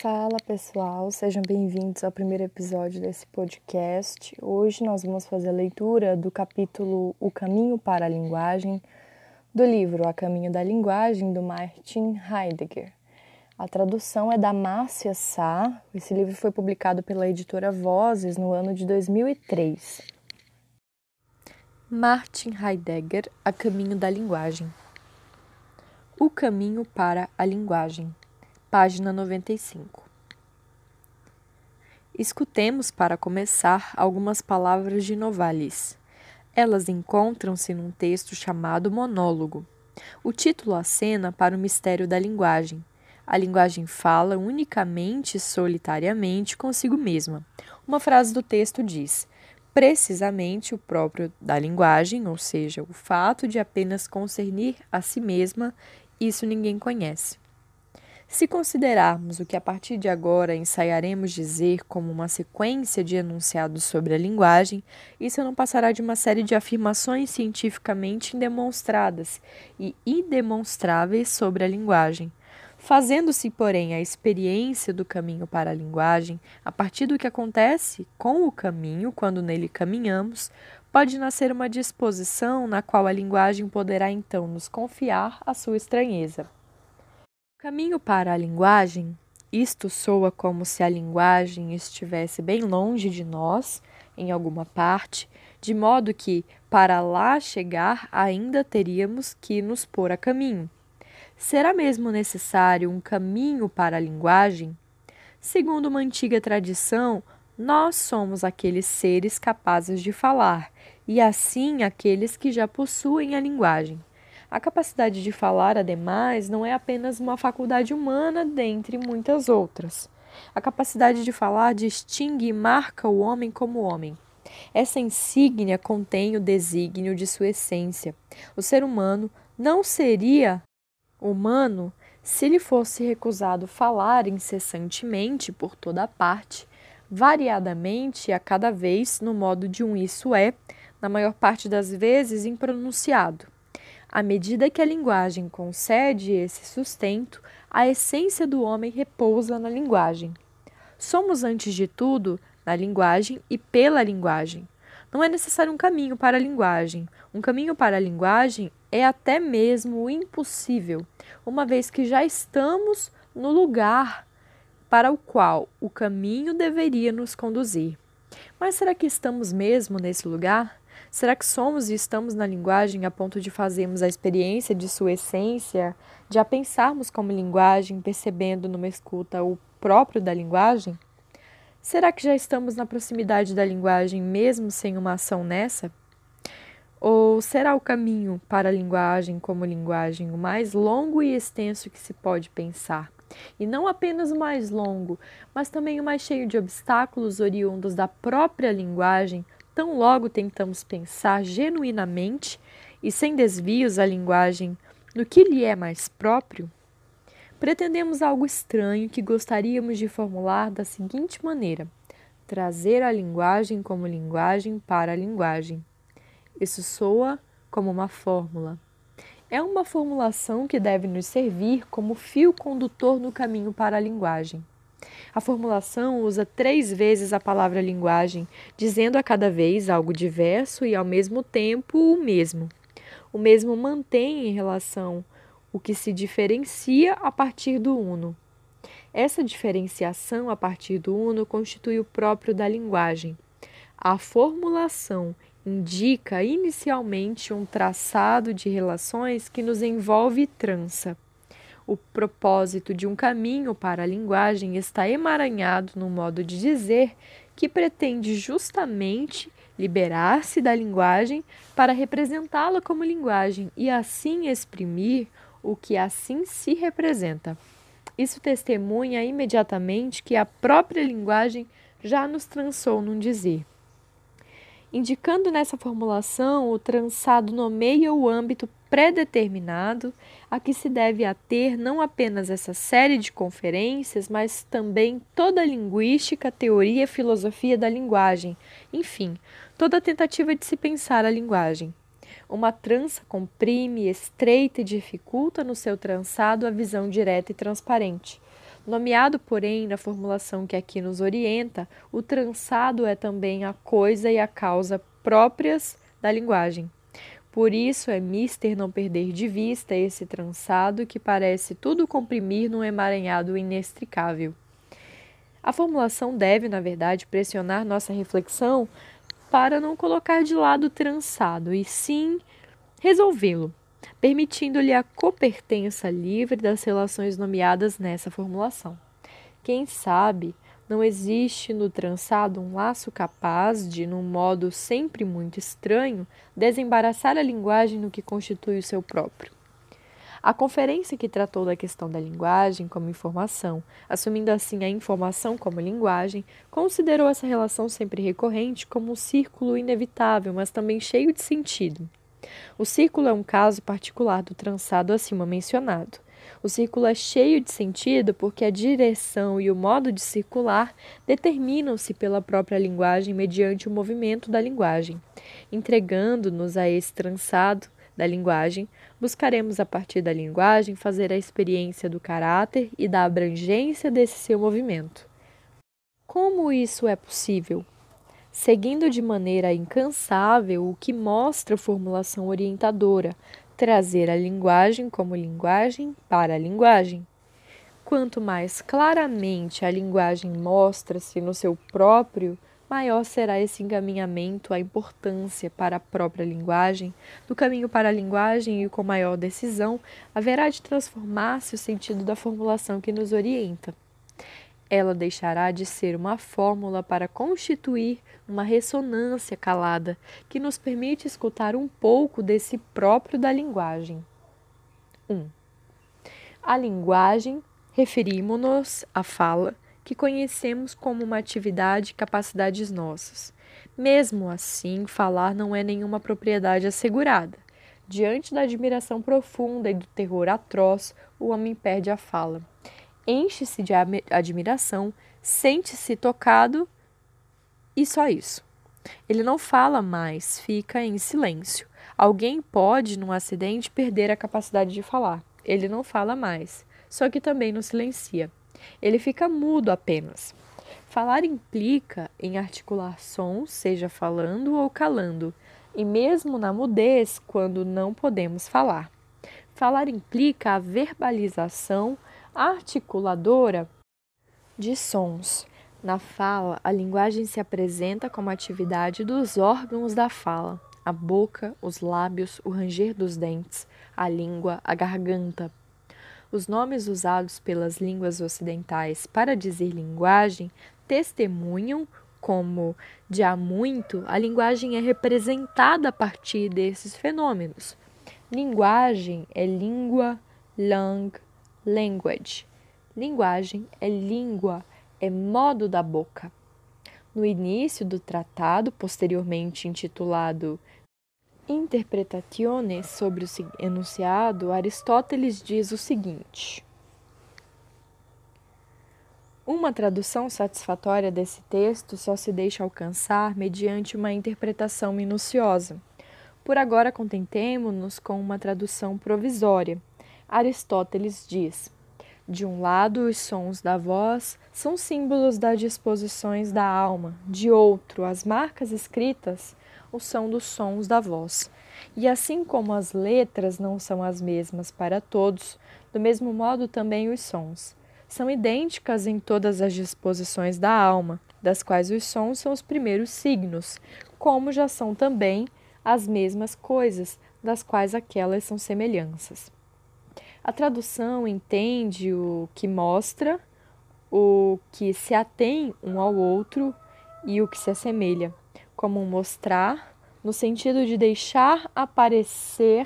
Fala pessoal, sejam bem-vindos ao primeiro episódio desse podcast. Hoje nós vamos fazer a leitura do capítulo O Caminho para a Linguagem do livro A Caminho da Linguagem do Martin Heidegger. A tradução é da Márcia Sá. Esse livro foi publicado pela editora Vozes no ano de 2003. Martin Heidegger A Caminho da Linguagem. O caminho para a linguagem página 95. Escutemos, para começar, algumas palavras de Novalis. Elas encontram-se num texto chamado Monólogo. O título acena para o mistério da linguagem. A linguagem fala unicamente e solitariamente consigo mesma. Uma frase do texto diz: precisamente o próprio da linguagem, ou seja, o fato de apenas concernir a si mesma, isso ninguém conhece. Se considerarmos o que a partir de agora ensaiaremos dizer como uma sequência de enunciados sobre a linguagem, isso não passará de uma série de afirmações cientificamente indemonstradas e indemonstráveis sobre a linguagem. Fazendo-se, porém, a experiência do caminho para a linguagem, a partir do que acontece com o caminho quando nele caminhamos, pode nascer uma disposição na qual a linguagem poderá então nos confiar a sua estranheza. Caminho para a linguagem. Isto soa como se a linguagem estivesse bem longe de nós, em alguma parte, de modo que, para lá chegar, ainda teríamos que nos pôr a caminho. Será mesmo necessário um caminho para a linguagem? Segundo uma antiga tradição, nós somos aqueles seres capazes de falar, e assim aqueles que já possuem a linguagem. A capacidade de falar, ademais, não é apenas uma faculdade humana dentre muitas outras. A capacidade de falar distingue e marca o homem como homem. Essa insígnia contém o desígnio de sua essência. O ser humano não seria humano se lhe fosse recusado falar incessantemente por toda parte, variadamente a cada vez no modo de um isso é, na maior parte das vezes impronunciado. À medida que a linguagem concede esse sustento, a essência do homem repousa na linguagem. Somos, antes de tudo, na linguagem e pela linguagem. Não é necessário um caminho para a linguagem. Um caminho para a linguagem é até mesmo impossível, uma vez que já estamos no lugar para o qual o caminho deveria nos conduzir. Mas será que estamos mesmo nesse lugar? Será que somos e estamos na linguagem a ponto de fazermos a experiência de sua essência, de a pensarmos como linguagem, percebendo numa escuta o próprio da linguagem? Será que já estamos na proximidade da linguagem mesmo sem uma ação nessa? Ou será o caminho para a linguagem como linguagem o mais longo e extenso que se pode pensar? E não apenas o mais longo, mas também o mais cheio de obstáculos oriundos da própria linguagem, tão logo tentamos pensar genuinamente e sem desvios a linguagem no que lhe é mais próprio, pretendemos algo estranho que gostaríamos de formular da seguinte maneira: trazer a linguagem como linguagem para a linguagem. Isso soa como uma fórmula. É uma formulação que deve nos servir como fio condutor no caminho para a linguagem. A formulação usa três vezes a palavra linguagem, dizendo a cada vez algo diverso e ao mesmo tempo o mesmo. O mesmo mantém em relação o que se diferencia a partir do uno. Essa diferenciação a partir do uno constitui o próprio da linguagem. A formulação indica inicialmente um traçado de relações que nos envolve e trança. O propósito de um caminho para a linguagem está emaranhado no modo de dizer que pretende justamente liberar-se da linguagem para representá-la como linguagem e assim exprimir o que assim se representa. Isso testemunha imediatamente que a própria linguagem já nos trançou num dizer. Indicando nessa formulação, o trançado nomeia o âmbito predeterminado a que se deve ater não apenas essa série de conferências, mas também toda a linguística, teoria filosofia da linguagem, enfim, toda a tentativa de se pensar a linguagem. Uma trança comprime, estreita e dificulta no seu trançado a visão direta e transparente. Nomeado, porém, na formulação que aqui nos orienta, o trançado é também a coisa e a causa próprias da linguagem. Por isso é mister não perder de vista esse trançado que parece tudo comprimir num emaranhado inextricável. A formulação deve, na verdade, pressionar nossa reflexão para não colocar de lado o trançado, e sim resolvê-lo, permitindo-lhe a copertença livre das relações nomeadas nessa formulação. Quem sabe não existe no trançado um laço capaz de, num modo sempre muito estranho, desembaraçar a linguagem no que constitui o seu próprio. A conferência que tratou da questão da linguagem como informação, assumindo assim a informação como linguagem, considerou essa relação sempre recorrente como um círculo inevitável, mas também cheio de sentido. O círculo é um caso particular do trançado acima mencionado. O círculo é cheio de sentido porque a direção e o modo de circular determinam-se pela própria linguagem mediante o movimento da linguagem. Entregando-nos a esse trançado da linguagem, buscaremos a partir da linguagem fazer a experiência do caráter e da abrangência desse seu movimento. Como isso é possível? Seguindo de maneira incansável o que mostra a formulação orientadora, trazer a linguagem como linguagem para a linguagem. Quanto mais claramente a linguagem mostra-se no seu próprio, maior será esse encaminhamento, a importância para a própria linguagem, do caminho para a linguagem e com maior decisão, haverá de transformar-se o sentido da formulação que nos orienta. Ela deixará de ser uma fórmula para constituir uma ressonância calada que nos permite escutar um pouco desse próprio da linguagem. 1. Um, a linguagem, referimos-nos à fala, que conhecemos como uma atividade e capacidades nossas. Mesmo assim, falar não é nenhuma propriedade assegurada. Diante da admiração profunda e do terror atroz, o homem perde a fala. Enche-se de admiração, sente-se tocado e só isso. Ele não fala mais, fica em silêncio. Alguém pode, num acidente, perder a capacidade de falar. Ele não fala mais, só que também não silencia. Ele fica mudo apenas. Falar implica em articular sons, seja falando ou calando, e mesmo na mudez, quando não podemos falar. Falar implica a verbalização articuladora de sons, na fala, a linguagem se apresenta como atividade dos órgãos da fala: a boca, os lábios, o ranger dos dentes, a língua, a garganta. Os nomes usados pelas línguas ocidentais para dizer linguagem testemunham como, de há muito, a linguagem é representada a partir desses fenômenos. Linguagem é língua, lang, language. Linguagem é língua, é modo da boca. No início do tratado, posteriormente intitulado Interpretazione sobre o enunciado, Aristóteles diz o seguinte: Uma tradução satisfatória desse texto só se deixa alcançar mediante uma interpretação minuciosa. Por agora, contentemo-nos com uma tradução provisória. Aristóteles diz: de um lado, os sons da voz são símbolos das disposições da alma, de outro, as marcas escritas, são dos sons da voz. E assim como as letras não são as mesmas para todos, do mesmo modo também os sons. São idênticas em todas as disposições da alma, das quais os sons são os primeiros signos, como já são também as mesmas coisas, das quais aquelas são semelhanças. A tradução entende o que mostra, o que se atém um ao outro e o que se assemelha, como mostrar, no sentido de deixar aparecer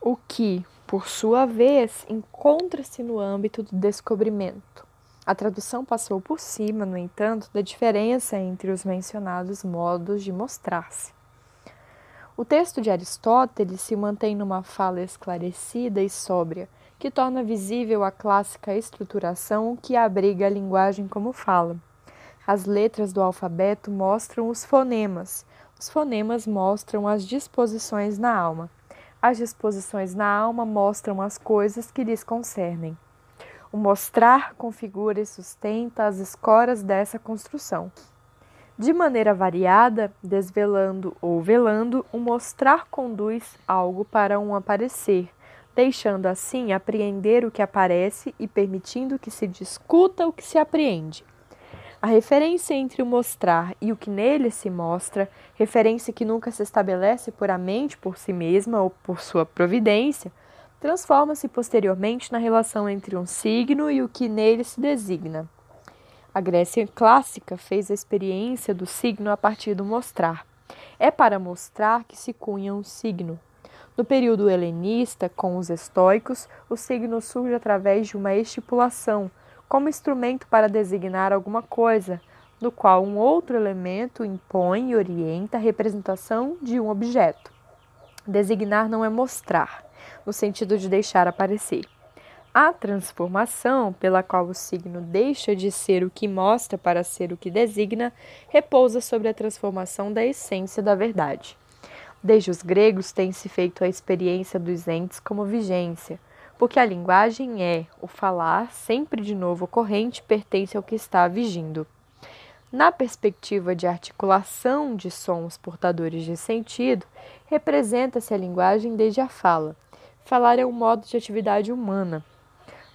o que, por sua vez, encontra-se no âmbito do descobrimento. A tradução passou por cima, no entanto, da diferença entre os mencionados modos de mostrar-se. O texto de Aristóteles se mantém numa fala esclarecida e sóbria, que torna visível a clássica estruturação que abriga a linguagem como fala. As letras do alfabeto mostram os fonemas, os fonemas mostram as disposições na alma. As disposições na alma mostram as coisas que lhes concernem. O mostrar configura e sustenta as escoras dessa construção. De maneira variada, desvelando ou velando, o mostrar conduz algo para um aparecer, deixando assim apreender o que aparece e permitindo que se discuta o que se apreende. A referência entre o mostrar e o que nele se mostra, referência que nunca se estabelece puramente por si mesma ou por sua providência, transforma-se posteriormente na relação entre um signo e o que nele se designa. A Grécia clássica fez a experiência do signo a partir do mostrar. É para mostrar que se cunha um signo. No período helenista, com os estoicos, o signo surge através de uma estipulação, como instrumento para designar alguma coisa, no qual um outro elemento impõe e orienta a representação de um objeto. Designar não é mostrar, no sentido de deixar aparecer. A transformação, pela qual o signo deixa de ser o que mostra para ser o que designa, repousa sobre a transformação da essência da verdade. Desde os gregos tem-se feito a experiência dos entes como vigência, porque a linguagem é, o falar, sempre de novo ocorrente, pertence ao que está vigindo. Na perspectiva de articulação de sons portadores de sentido, representa-se a linguagem desde a fala. Falar é um modo de atividade humana.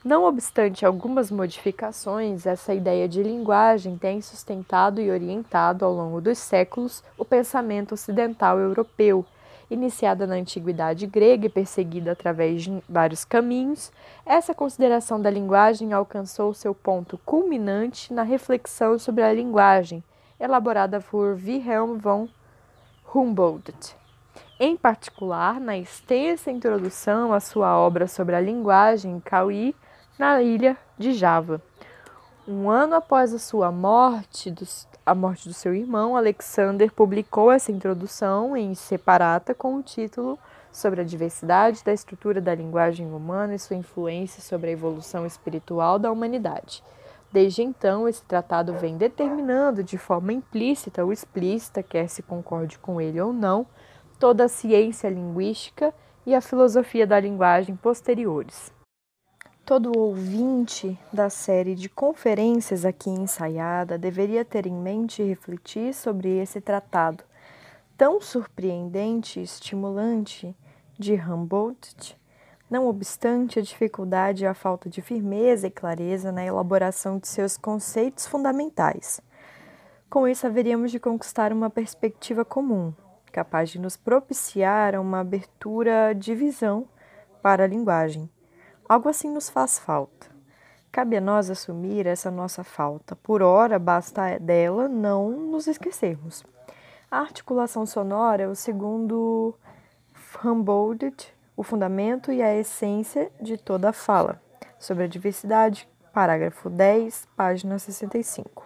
Não obstante algumas modificações, essa ideia de linguagem tem sustentado e orientado ao longo dos séculos o pensamento ocidental europeu, iniciada na antiguidade grega e perseguida através de vários caminhos. Essa consideração da linguagem alcançou seu ponto culminante na reflexão sobre a linguagem, elaborada por Wilhelm von Humboldt. Em particular, na extensa introdução à sua obra sobre a linguagem, Cauí, na ilha de Java. Um ano após a sua morte, a morte do seu irmão, Alexander publicou essa introdução em Separata com o título Sobre a diversidade da estrutura da linguagem humana e sua influência sobre a evolução espiritual da humanidade. Desde então, esse tratado vem determinando de forma implícita ou explícita, quer se concorde com ele ou não, toda a ciência linguística e a filosofia da linguagem posteriores. Todo ouvinte da série de conferências aqui ensaiada deveria ter em mente e refletir sobre esse tratado tão surpreendente e estimulante de Humboldt, não obstante a dificuldade e a falta de firmeza e clareza na elaboração de seus conceitos fundamentais. Com isso, haveríamos de conquistar uma perspectiva comum, capaz de nos propiciar uma abertura de visão para a linguagem Algo assim nos faz falta. Cabe a nós assumir essa nossa falta. Por ora, basta dela não nos esquecermos. A articulação sonora é o segundo Humboldt, o fundamento e a essência de toda a fala. Sobre a diversidade, parágrafo 10, página 65.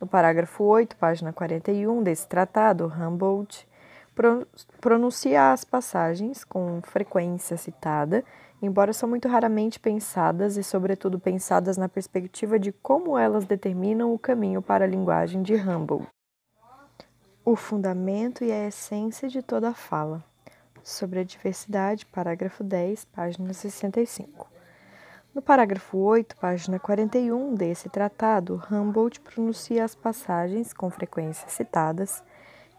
No parágrafo 8, página 41 desse tratado, Humboldt pronuncia as passagens com frequência citada embora são muito raramente pensadas e, sobretudo, pensadas na perspectiva de como elas determinam o caminho para a linguagem de Humboldt. O fundamento e a essência de toda a fala. Sobre a diversidade, parágrafo 10, página 65. No parágrafo 8, página 41 desse tratado, Humboldt pronuncia as passagens, com frequência citadas,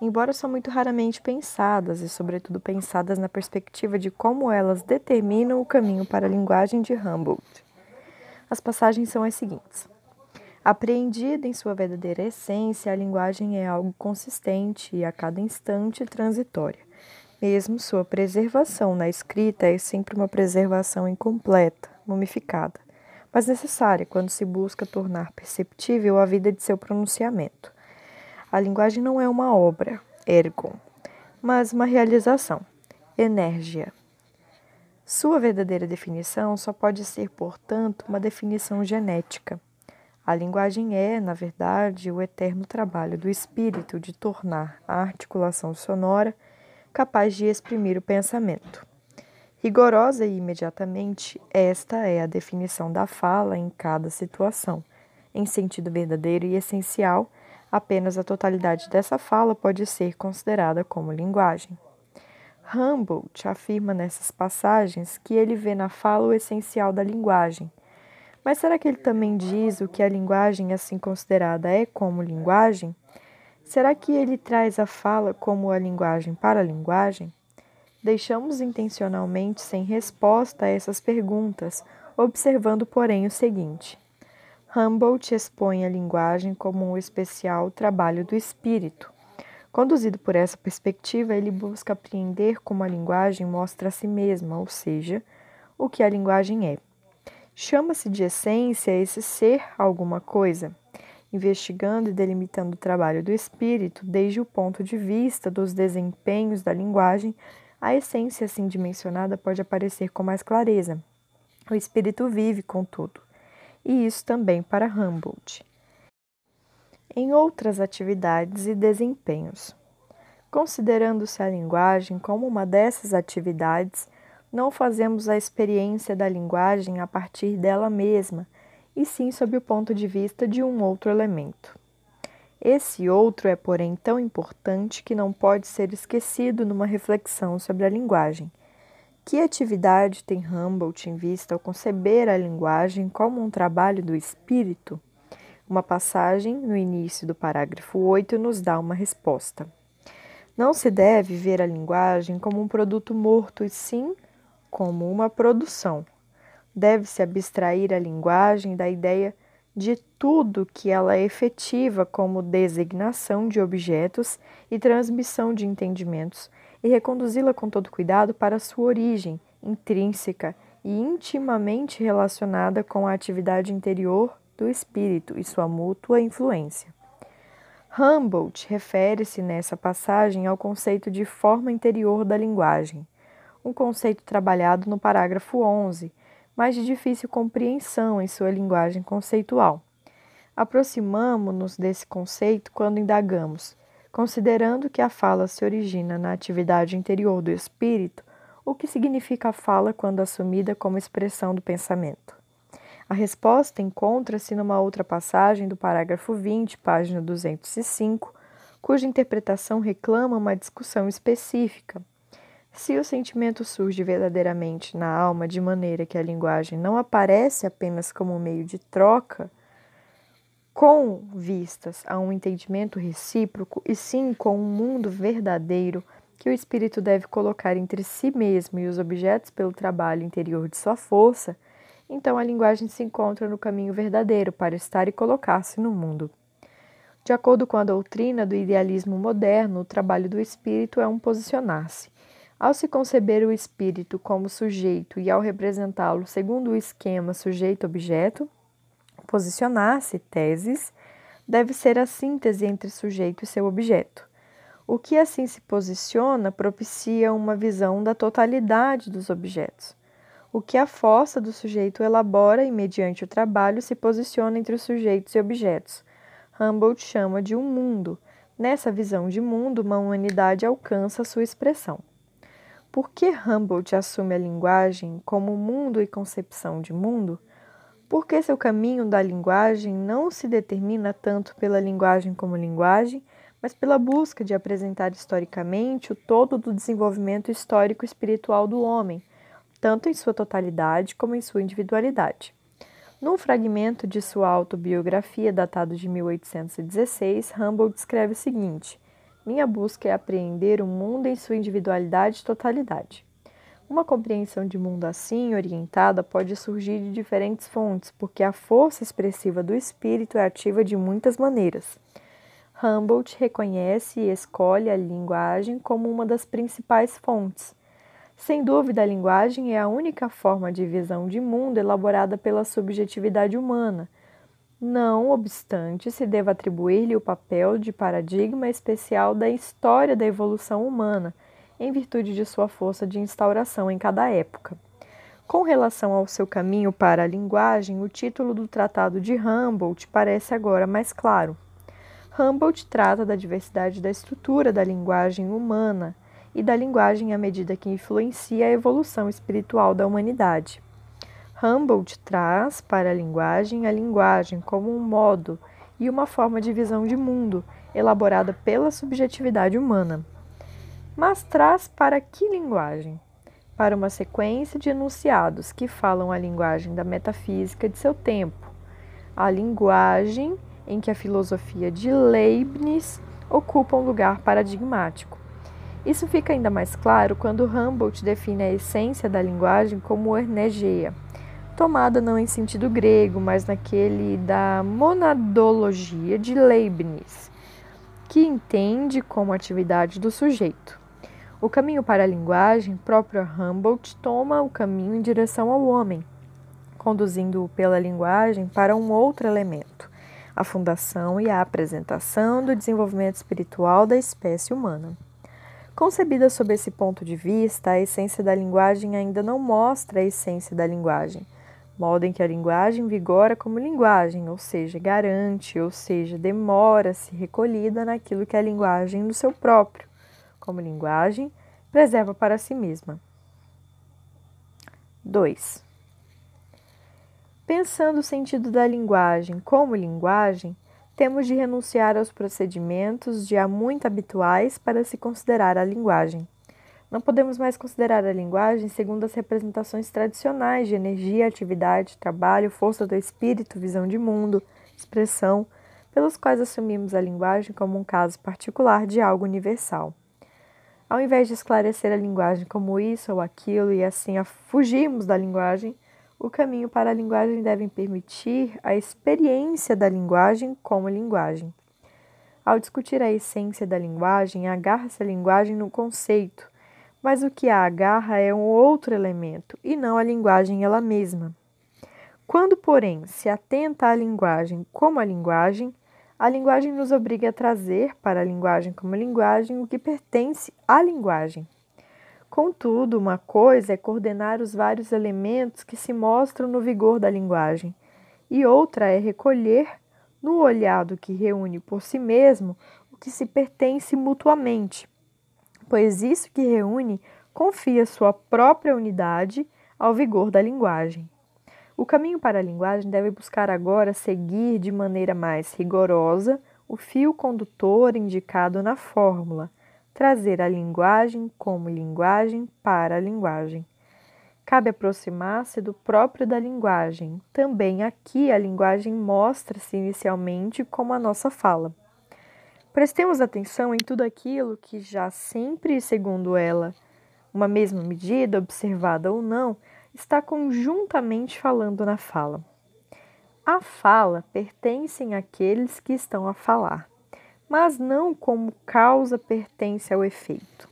embora são muito raramente pensadas e, sobretudo, pensadas na perspectiva de como elas determinam o caminho para a linguagem de Humboldt. As passagens são as seguintes: Apreendida em sua verdadeira essência, a linguagem é algo consistente e a cada instante transitória. Mesmo sua preservação na escrita é sempre uma preservação incompleta, mumificada, mas necessária quando se busca tornar perceptível a vida de seu pronunciamento. A linguagem não é uma obra, ergon, mas uma realização, energia. Sua verdadeira definição só pode ser, portanto, uma definição genética. A linguagem é, na verdade, o eterno trabalho do espírito de tornar a articulação sonora capaz de exprimir o pensamento. Rigorosa e imediatamente, esta é a definição da fala em cada situação, em sentido verdadeiro e essencial Apenas a totalidade dessa fala pode ser considerada como linguagem. Humboldt afirma nessas passagens que ele vê na fala o essencial da linguagem, Mas será que ele também diz o que a linguagem assim considerada é como linguagem? Será que ele traz a fala como a linguagem para a linguagem? Deixamos intencionalmente sem resposta a essas perguntas, observando, porém, o seguinte: Humboldt expõe a linguagem como um especial trabalho do espírito. Conduzido por essa perspectiva, ele busca apreender como a linguagem mostra a si mesma, ou seja, o que a linguagem é. Chama-se de essência esse ser alguma coisa, investigando e delimitando o trabalho do espírito desde o ponto de vista dos desempenhos da linguagem, a essência assim dimensionada pode aparecer com mais clareza. O espírito vive, contudo, e isso também para Humboldt. Em outras atividades e desempenhos. Considerando-se a linguagem como uma dessas atividades, não fazemos a experiência da linguagem a partir dela mesma, e sim sob o ponto de vista de um outro elemento. Esse outro é, porém, tão importante que não pode ser esquecido numa reflexão sobre a linguagem. Que atividade tem Humboldt em vista ao conceber a linguagem como um trabalho do espírito? Uma passagem no início do parágrafo 8 nos dá uma resposta. Não se deve ver a linguagem como um produto morto, e sim como uma produção. Deve-se abstrair a linguagem da ideia de tudo que ela é efetiva como designação de objetos e transmissão de entendimentos e reconduzi-la com todo cuidado para sua origem intrínseca e intimamente relacionada com a atividade interior do espírito e sua mútua influência. Humboldt refere-se nessa passagem ao conceito de forma interior da linguagem um conceito trabalhado no parágrafo 11, mas de difícil compreensão em sua linguagem conceitual. Aproximamo-nos desse conceito quando indagamos, considerando que a fala se origina na atividade interior do espírito, o que significa a fala quando assumida como expressão do pensamento. A resposta encontra-se numa outra passagem do parágrafo 20, página 205, cuja interpretação reclama uma discussão específica se o sentimento surge verdadeiramente na alma de maneira que a linguagem não aparece apenas como meio de troca, com vistas a um entendimento recíproco, e sim com um mundo verdadeiro que o espírito deve colocar entre si mesmo e os objetos pelo trabalho interior de sua força, então a linguagem se encontra no caminho verdadeiro para estar e colocar-se no mundo. De acordo com a doutrina do idealismo moderno, o trabalho do espírito é um posicionar-se ao se conceber o espírito como sujeito e ao representá-lo segundo o esquema sujeito-objeto, posicionar-se, teses, deve ser a síntese entre sujeito e seu objeto. O que assim se posiciona propicia uma visão da totalidade dos objetos. O que a força do sujeito elabora e, mediante o trabalho, se posiciona entre os sujeitos e objetos. Humboldt chama de um mundo. Nessa visão de mundo, uma humanidade alcança sua expressão. Por que Humboldt assume a linguagem como mundo e concepção de mundo? Porque seu caminho da linguagem não se determina tanto pela linguagem como linguagem, mas pela busca de apresentar historicamente o todo do desenvolvimento histórico espiritual do homem, tanto em sua totalidade como em sua individualidade. Num fragmento de sua autobiografia, datado de 1816, Humboldt escreve o seguinte: minha busca é apreender o mundo em sua individualidade e totalidade. Uma compreensão de mundo assim, orientada, pode surgir de diferentes fontes, porque a força expressiva do espírito é ativa de muitas maneiras. Humboldt reconhece e escolhe a linguagem como uma das principais fontes. Sem dúvida, a linguagem é a única forma de visão de mundo elaborada pela subjetividade humana, não obstante, se deva atribuir-lhe o papel de paradigma especial da história da evolução humana, em virtude de sua força de instauração em cada época. Com relação ao seu caminho para a linguagem, o título do tratado de Humboldt parece agora mais claro. Humboldt trata da diversidade da estrutura da linguagem humana e da linguagem à medida que influencia a evolução espiritual da humanidade. Humboldt traz para a linguagem a linguagem como um modo e uma forma de visão de mundo elaborada pela subjetividade humana. Mas traz para que linguagem? para uma sequência de enunciados que falam a linguagem da metafísica de seu tempo, a linguagem em que a filosofia de Leibniz ocupa um lugar paradigmático. Isso fica ainda mais claro quando Humboldt define a essência da linguagem como energia, tomada não em sentido grego, mas naquele da monadologia de Leibniz, que entende como atividade do sujeito. O caminho para a linguagem, próprio Humboldt toma o caminho em direção ao homem, conduzindo-o pela linguagem para um outro elemento, a fundação e a apresentação do desenvolvimento espiritual da espécie humana. Concebida sob esse ponto de vista, a essência da linguagem ainda não mostra a essência da linguagem, modo em que a linguagem vigora como linguagem, ou seja, garante, ou seja, demora-se recolhida naquilo que é a linguagem no seu próprio como linguagem, preserva para si mesma. 2. Pensando o sentido da linguagem como linguagem, temos de renunciar aos procedimentos já muito habituais para se considerar a linguagem. Não podemos mais considerar a linguagem segundo as representações tradicionais de energia, atividade, trabalho, força do espírito, visão de mundo, expressão, pelos quais assumimos a linguagem como um caso particular de algo universal. Ao invés de esclarecer a linguagem como isso ou aquilo e assim a fugirmos da linguagem, o caminho para a linguagem deve permitir a experiência da linguagem como linguagem. Ao discutir a essência da linguagem, agarra-se a linguagem no conceito, mas o que a agarra é um outro elemento e não a linguagem ela mesma. Quando, porém, se atenta à linguagem como a linguagem, a linguagem nos obriga a trazer para a linguagem como linguagem o que pertence à linguagem. Contudo, uma coisa é coordenar os vários elementos que se mostram no vigor da linguagem, e outra é recolher no olhado que reúne por si mesmo o que se pertence mutuamente, pois isso que reúne confia sua própria unidade ao vigor da linguagem. O caminho para a linguagem deve buscar agora seguir de maneira mais rigorosa o fio condutor indicado na fórmula, trazer a linguagem como linguagem para a linguagem. Cabe aproximar-se do próprio da linguagem. Também aqui a linguagem mostra-se inicialmente como a nossa fala. Prestemos atenção em tudo aquilo que já sempre, segundo ela, uma mesma medida, observada ou não, está conjuntamente falando na fala. A fala pertencem àqueles que estão a falar, mas não como causa pertence ao efeito.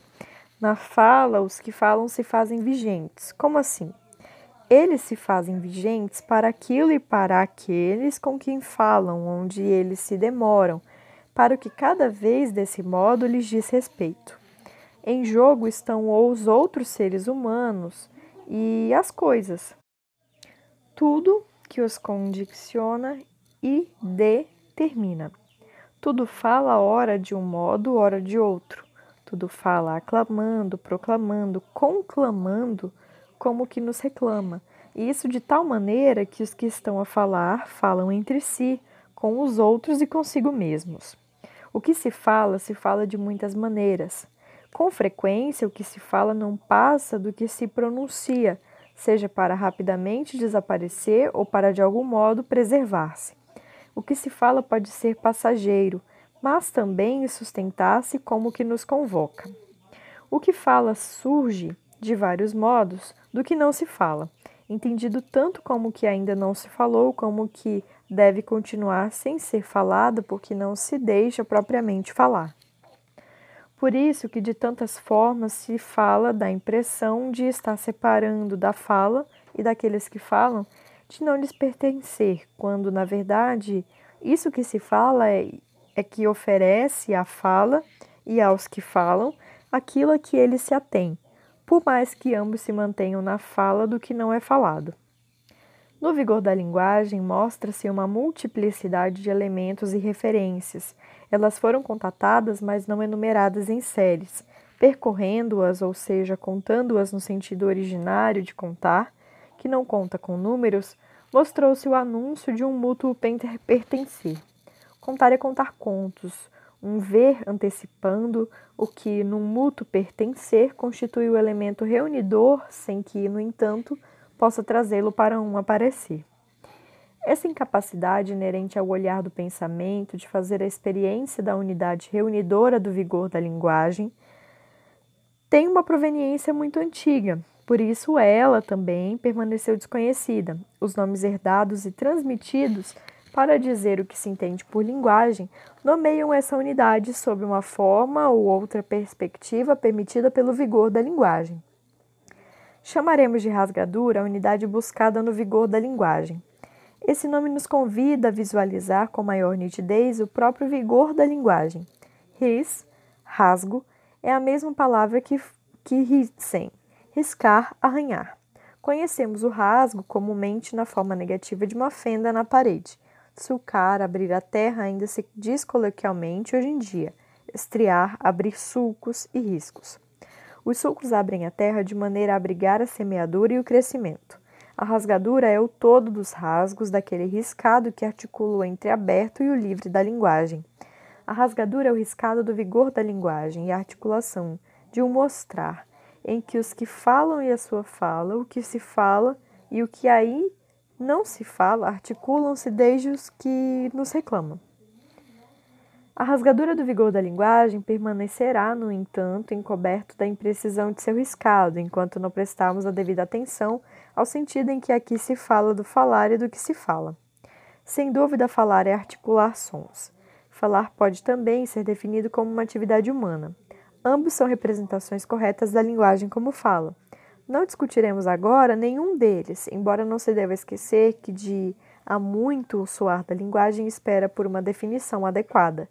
Na fala, os que falam se fazem vigentes. Como assim? Eles se fazem vigentes para aquilo e para aqueles com quem falam, onde eles se demoram, para o que cada vez desse modo lhes diz respeito. Em jogo estão os outros seres humanos, e as coisas. Tudo que os condiciona e determina. Tudo fala ora de um modo, ora de outro. Tudo fala aclamando, proclamando, conclamando, como que nos reclama. E isso de tal maneira que os que estão a falar falam entre si, com os outros e consigo mesmos. O que se fala, se fala de muitas maneiras. Com frequência, o que se fala não passa do que se pronuncia, seja para rapidamente desaparecer ou para de algum modo preservar-se. O que se fala pode ser passageiro, mas também sustentar-se como que nos convoca. O que fala surge, de vários modos, do que não se fala, entendido tanto como que ainda não se falou, como que deve continuar sem ser falado porque não se deixa propriamente falar. Por isso que de tantas formas se fala da impressão de estar separando da fala e daqueles que falam de não lhes pertencer, quando na verdade isso que se fala é, é que oferece à fala e aos que falam aquilo a que eles se atêm, por mais que ambos se mantenham na fala do que não é falado. No vigor da linguagem, mostra-se uma multiplicidade de elementos e referências, elas foram contatadas, mas não enumeradas em séries. Percorrendo-as, ou seja, contando-as no sentido originário de contar, que não conta com números, mostrou-se o anúncio de um mútuo pertencer. Contar é contar contos, um ver antecipando o que, num mútuo pertencer, constitui o elemento reunidor, sem que, no entanto, possa trazê-lo para um aparecer. Essa incapacidade inerente ao olhar do pensamento de fazer a experiência da unidade reunidora do vigor da linguagem tem uma proveniência muito antiga, por isso ela também permaneceu desconhecida. Os nomes herdados e transmitidos para dizer o que se entende por linguagem, nomeiam essa unidade sob uma forma ou outra perspectiva permitida pelo vigor da linguagem. Chamaremos de rasgadura a unidade buscada no vigor da linguagem. Esse nome nos convida a visualizar com maior nitidez o próprio vigor da linguagem. Ris, rasgo, é a mesma palavra que, que riscar, arranhar. Conhecemos o rasgo comumente na forma negativa de uma fenda na parede. Sulcar, abrir a terra, ainda se diz coloquialmente hoje em dia. Estriar, abrir sulcos e riscos. Os sulcos abrem a terra de maneira a abrigar a semeadura e o crescimento. A rasgadura é o todo dos rasgos daquele riscado que articula o entreaberto e o livre da linguagem. A rasgadura é o riscado do vigor da linguagem e a articulação de um mostrar, em que os que falam e a sua fala, o que se fala e o que aí não se fala articulam-se desde os que nos reclamam. A rasgadura do vigor da linguagem permanecerá, no entanto, encoberto da imprecisão de seu riscado, enquanto não prestarmos a devida atenção ao sentido em que aqui se fala do falar e do que se fala. Sem dúvida, falar é articular sons. Falar pode também ser definido como uma atividade humana. Ambos são representações corretas da linguagem como fala. Não discutiremos agora nenhum deles, embora não se deva esquecer que de há muito o soar da linguagem espera por uma definição adequada.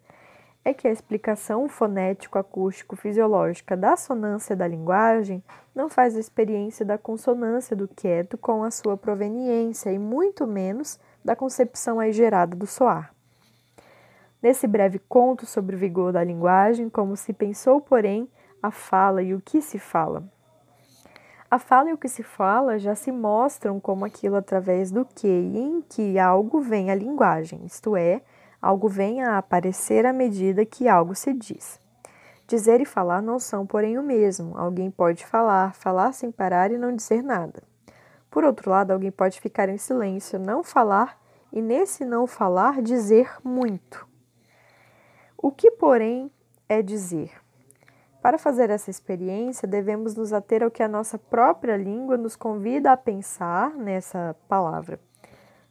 É que a explicação fonético-acústico-fisiológica da sonância da linguagem não faz a experiência da consonância do quieto com a sua proveniência e muito menos da concepção aí gerada do soar. Nesse breve conto sobre o vigor da linguagem, como se pensou, porém, a fala e o que se fala. A fala e o que se fala já se mostram como aquilo através do que e em que algo vem à linguagem, isto é, algo vem a aparecer à medida que algo se diz. Dizer e falar não são, porém, o mesmo. Alguém pode falar, falar sem parar e não dizer nada. Por outro lado, alguém pode ficar em silêncio, não falar e, nesse não falar, dizer muito. O que, porém, é dizer? Para fazer essa experiência, devemos nos ater ao que a nossa própria língua nos convida a pensar nessa palavra.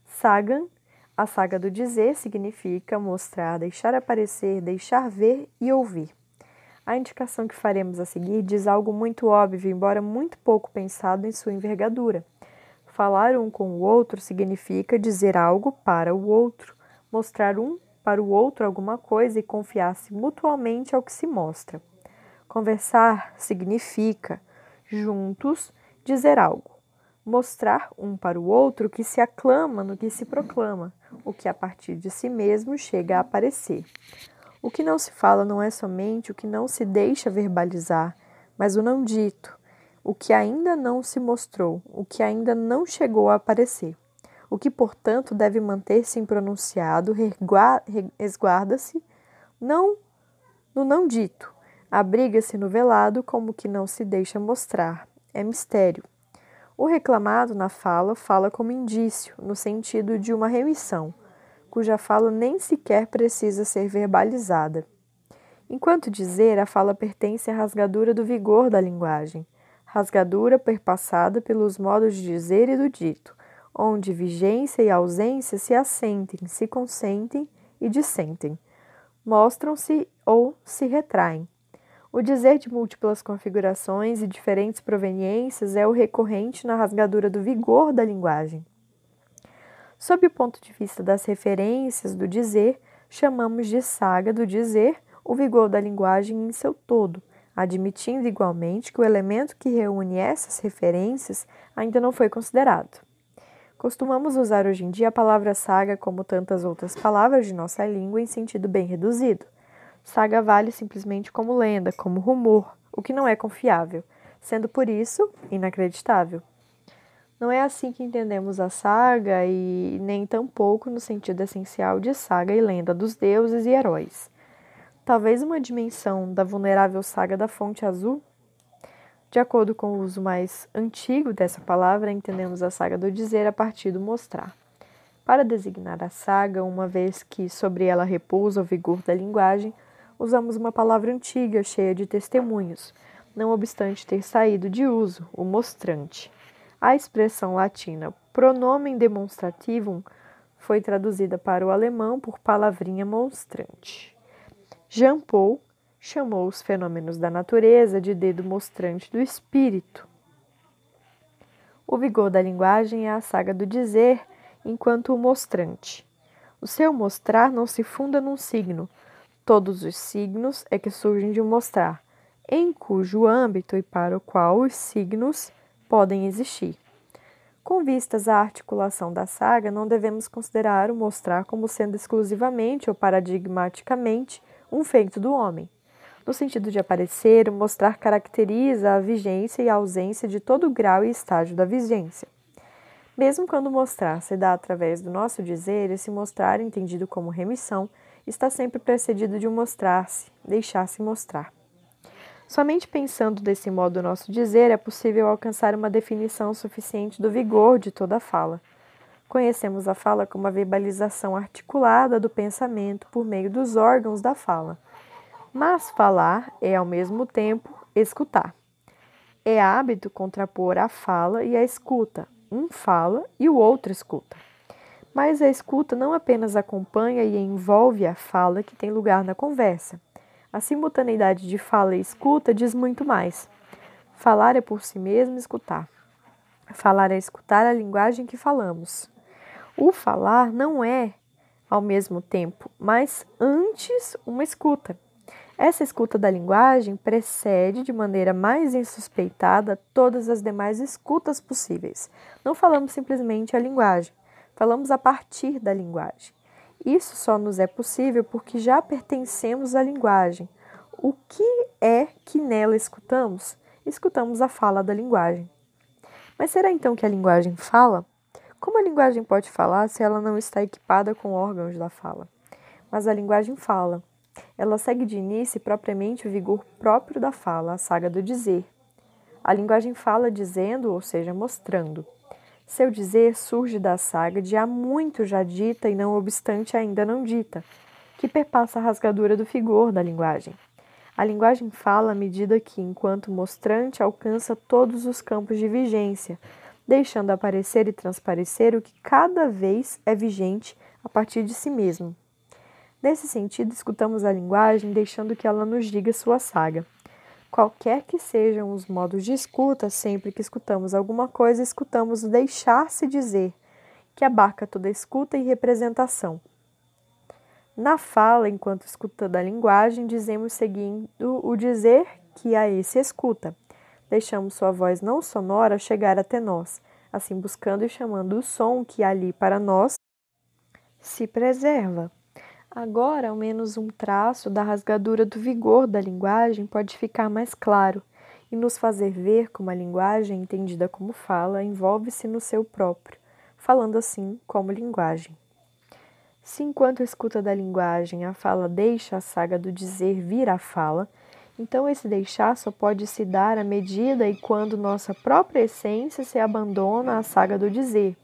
Sagan, a saga do dizer, significa mostrar, deixar aparecer, deixar ver e ouvir. A indicação que faremos a seguir diz algo muito óbvio, embora muito pouco pensado em sua envergadura. Falar um com o outro significa dizer algo para o outro, mostrar um para o outro alguma coisa e confiar-se mutuamente ao que se mostra. Conversar significa, juntos, dizer algo. Mostrar um para o outro que se aclama no que se proclama, o que a partir de si mesmo chega a aparecer. O que não se fala não é somente o que não se deixa verbalizar, mas o não dito, o que ainda não se mostrou, o que ainda não chegou a aparecer. O que, portanto, deve manter-se impronunciado, resguarda-se não no não dito, Abriga-se no velado como que não se deixa mostrar. É mistério. O reclamado na fala fala como indício, no sentido de uma remissão, cuja fala nem sequer precisa ser verbalizada. Enquanto dizer, a fala pertence à rasgadura do vigor da linguagem, rasgadura perpassada pelos modos de dizer e do dito, onde vigência e ausência se assentem, se consentem e dissentem, mostram-se ou se retraem, o dizer de múltiplas configurações e diferentes proveniências é o recorrente na rasgadura do vigor da linguagem. Sob o ponto de vista das referências do dizer, chamamos de saga do dizer o vigor da linguagem em seu todo, admitindo igualmente que o elemento que reúne essas referências ainda não foi considerado. Costumamos usar hoje em dia a palavra saga como tantas outras palavras de nossa língua em sentido bem reduzido. Saga vale simplesmente como lenda, como rumor, o que não é confiável, sendo por isso inacreditável. Não é assim que entendemos a saga e nem tampouco no sentido essencial de saga e lenda dos deuses e heróis. Talvez uma dimensão da vulnerável saga da fonte azul? De acordo com o uso mais antigo dessa palavra, entendemos a saga do dizer a partir do mostrar. Para designar a saga, uma vez que sobre ela repousa o vigor da linguagem, usamos uma palavra antiga cheia de testemunhos, não obstante ter saído de uso, o mostrante. A expressão latina pronomen demonstrativum foi traduzida para o alemão por palavrinha monstrante. Jean Paul chamou os fenômenos da natureza de dedo mostrante do espírito. O vigor da linguagem é a saga do dizer, enquanto o mostrante. O seu mostrar não se funda num signo. Todos os signos é que surgem de um mostrar, em cujo âmbito e para o qual os signos podem existir. Com vistas à articulação da saga, não devemos considerar o mostrar como sendo exclusivamente ou paradigmaticamente um feito do homem. No sentido de aparecer, o mostrar caracteriza a vigência e a ausência de todo grau e estágio da vigência. Mesmo quando mostrar se dá através do nosso dizer, esse mostrar, entendido como remissão, está sempre precedido de um mostrar-se, deixar-se mostrar. Somente pensando desse modo o nosso dizer é possível alcançar uma definição suficiente do vigor de toda a fala. Conhecemos a fala como a verbalização articulada do pensamento por meio dos órgãos da fala. Mas falar é, ao mesmo tempo, escutar. É hábito contrapor a fala e a escuta. Um fala e o outro escuta. Mas a escuta não apenas acompanha e envolve a fala que tem lugar na conversa a simultaneidade de fala e escuta diz muito mais. Falar é por si mesmo escutar. Falar é escutar a linguagem que falamos. O falar não é ao mesmo tempo, mas antes uma escuta. Essa escuta da linguagem precede de maneira mais insuspeitada todas as demais escutas possíveis. Não falamos simplesmente a linguagem, falamos a partir da linguagem. Isso só nos é possível porque já pertencemos à linguagem. O que é que nela escutamos? Escutamos a fala da linguagem. Mas será então que a linguagem fala? Como a linguagem pode falar se ela não está equipada com órgãos da fala? Mas a linguagem fala. Ela segue de início propriamente o vigor próprio da fala, a saga do dizer. A linguagem fala dizendo, ou seja, mostrando. Seu dizer surge da saga de há muito já dita e não obstante ainda não dita, que perpassa a rasgadura do figor da linguagem. A linguagem fala à medida que, enquanto mostrante, alcança todos os campos de vigência, deixando aparecer e transparecer o que cada vez é vigente a partir de si mesmo. Nesse sentido, escutamos a linguagem deixando que ela nos diga sua saga. Qualquer que sejam os modos de escuta, sempre que escutamos alguma coisa, escutamos deixar-se dizer, que abarca toda escuta e representação. Na fala, enquanto escuta da linguagem, dizemos seguindo o dizer que a esse escuta. Deixamos sua voz não sonora chegar até nós, assim buscando e chamando o som que ali para nós se preserva. Agora, ao menos um traço da rasgadura do vigor da linguagem pode ficar mais claro e nos fazer ver como a linguagem, entendida como fala, envolve-se no seu próprio, falando assim como linguagem. Se enquanto escuta da linguagem a fala deixa a saga do dizer vir à fala, então esse deixar só pode se dar à medida e quando nossa própria essência se abandona à saga do dizer.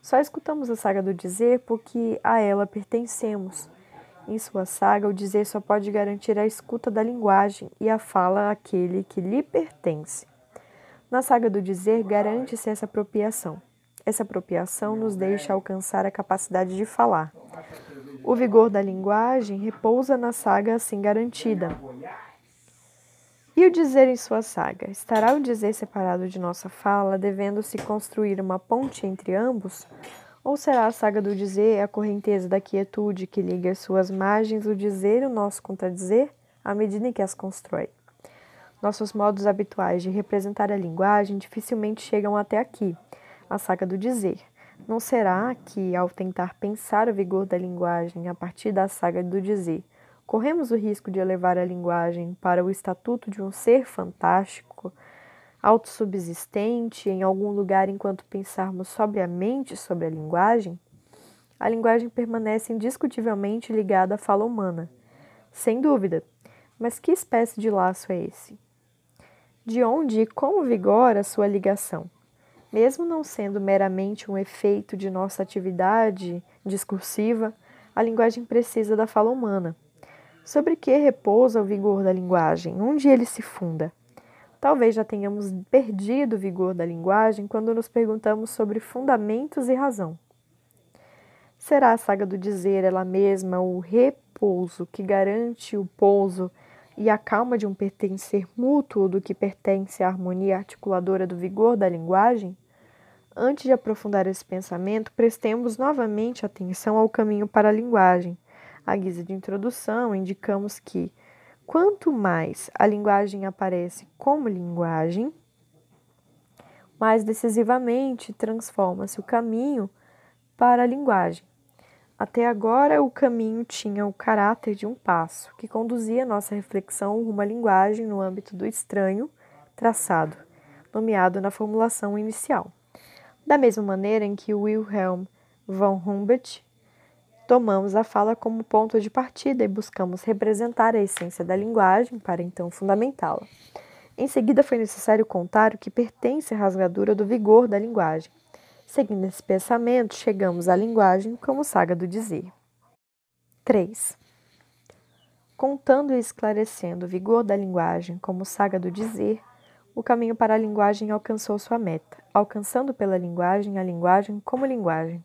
Só escutamos a saga do dizer porque a ela pertencemos. Em sua saga, o dizer só pode garantir a escuta da linguagem e a fala àquele que lhe pertence. Na saga do dizer, garante-se essa apropriação. Essa apropriação nos deixa alcançar a capacidade de falar. O vigor da linguagem repousa na saga assim garantida. E o dizer em sua saga? Estará o dizer separado de nossa fala, devendo-se construir uma ponte entre ambos? Ou será a saga do dizer a correnteza da quietude que liga as suas margens o dizer e o nosso contradizer à medida em que as constrói? Nossos modos habituais de representar a linguagem dificilmente chegam até aqui, a saga do dizer. Não será que, ao tentar pensar o vigor da linguagem a partir da saga do dizer, corremos o risco de elevar a linguagem para o estatuto de um ser fantástico, autossubsistente em algum lugar enquanto pensarmos sobriamente sobre a linguagem, a linguagem permanece indiscutivelmente ligada à fala humana. Sem dúvida. Mas que espécie de laço é esse? De onde e como vigora sua ligação? Mesmo não sendo meramente um efeito de nossa atividade discursiva, a linguagem precisa da fala humana. Sobre que repousa o vigor da linguagem? Onde ele se funda? Talvez já tenhamos perdido o vigor da linguagem quando nos perguntamos sobre fundamentos e razão. Será a saga do dizer ela mesma o repouso que garante o pouso e a calma de um pertencer mútuo do que pertence à harmonia articuladora do vigor da linguagem? Antes de aprofundar esse pensamento, prestemos novamente atenção ao caminho para a linguagem. À guisa de introdução, indicamos que Quanto mais a linguagem aparece como linguagem, mais decisivamente transforma-se o caminho para a linguagem. Até agora, o caminho tinha o caráter de um passo, que conduzia nossa reflexão rumo à linguagem no âmbito do estranho traçado, nomeado na formulação inicial. Da mesma maneira em que Wilhelm von Humboldt Tomamos a fala como ponto de partida e buscamos representar a essência da linguagem para então fundamentá-la. Em seguida, foi necessário contar o que pertence à rasgadura do vigor da linguagem. Seguindo esse pensamento, chegamos à linguagem como saga do dizer. 3. Contando e esclarecendo o vigor da linguagem como saga do dizer, o caminho para a linguagem alcançou sua meta, alcançando pela linguagem a linguagem como linguagem.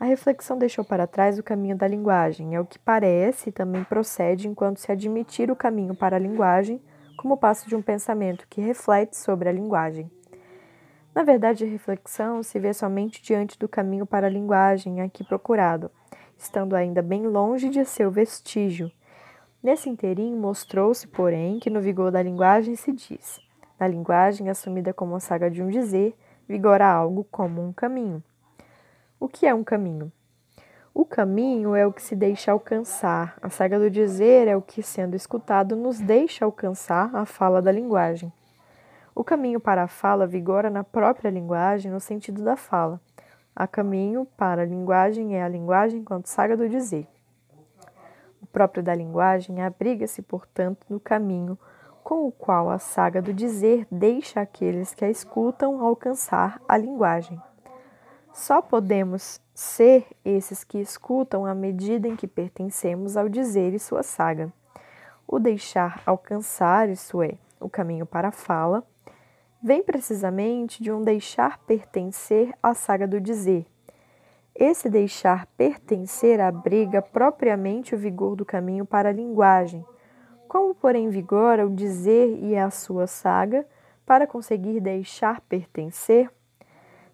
A reflexão deixou para trás o caminho da linguagem, é o que parece e também procede enquanto se admitir o caminho para a linguagem como passo de um pensamento que reflete sobre a linguagem. Na verdade, a reflexão se vê somente diante do caminho para a linguagem aqui procurado, estando ainda bem longe de seu vestígio. Nesse interim, mostrou-se, porém, que no vigor da linguagem se diz: na linguagem assumida como a saga de um dizer, vigora algo como um caminho. O que é um caminho? O caminho é o que se deixa alcançar. A saga do dizer é o que, sendo escutado, nos deixa alcançar a fala da linguagem. O caminho para a fala vigora na própria linguagem, no sentido da fala. A caminho para a linguagem é a linguagem enquanto saga do dizer. O próprio da linguagem abriga-se, portanto, no caminho com o qual a saga do dizer deixa aqueles que a escutam alcançar a linguagem. Só podemos ser esses que escutam à medida em que pertencemos ao dizer e sua saga. O deixar alcançar, isso é, o caminho para a fala, vem precisamente de um deixar pertencer à saga do dizer. Esse deixar pertencer abriga propriamente o vigor do caminho para a linguagem, como, porém, vigora o dizer e a sua saga para conseguir deixar pertencer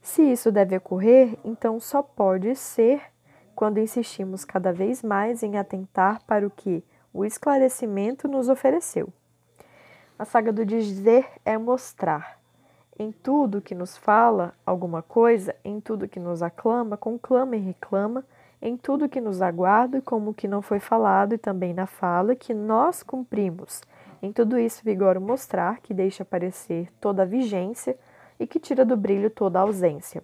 se isso deve ocorrer, então só pode ser quando insistimos cada vez mais em atentar para o que o esclarecimento nos ofereceu. A saga do dizer é mostrar. Em tudo que nos fala alguma coisa, em tudo que nos aclama, conclama e reclama, em tudo que nos aguarda, como o que não foi falado e também na fala, que nós cumprimos. Em tudo isso vigora o mostrar, que deixa aparecer toda a vigência, e que tira do brilho toda a ausência.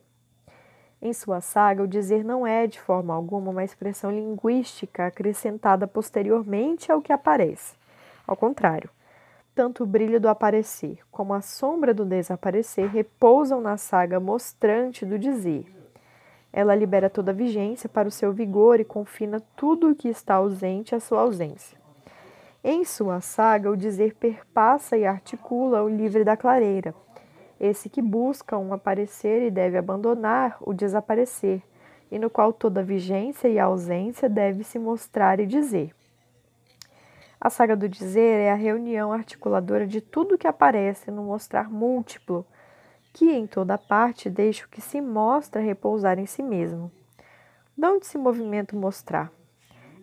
Em sua saga, o dizer não é, de forma alguma, uma expressão linguística acrescentada posteriormente ao que aparece. Ao contrário, tanto o brilho do aparecer como a sombra do desaparecer repousam na saga mostrante do dizer. Ela libera toda a vigência para o seu vigor e confina tudo o que está ausente à sua ausência. Em sua saga, o dizer perpassa e articula o livre da clareira, esse que busca um aparecer e deve abandonar o desaparecer, e no qual toda vigência e ausência deve se mostrar e dizer. A saga do dizer é a reunião articuladora de tudo que aparece no mostrar múltiplo, que em toda parte deixa o que se mostra repousar em si mesmo. De onde se movimenta o mostrar?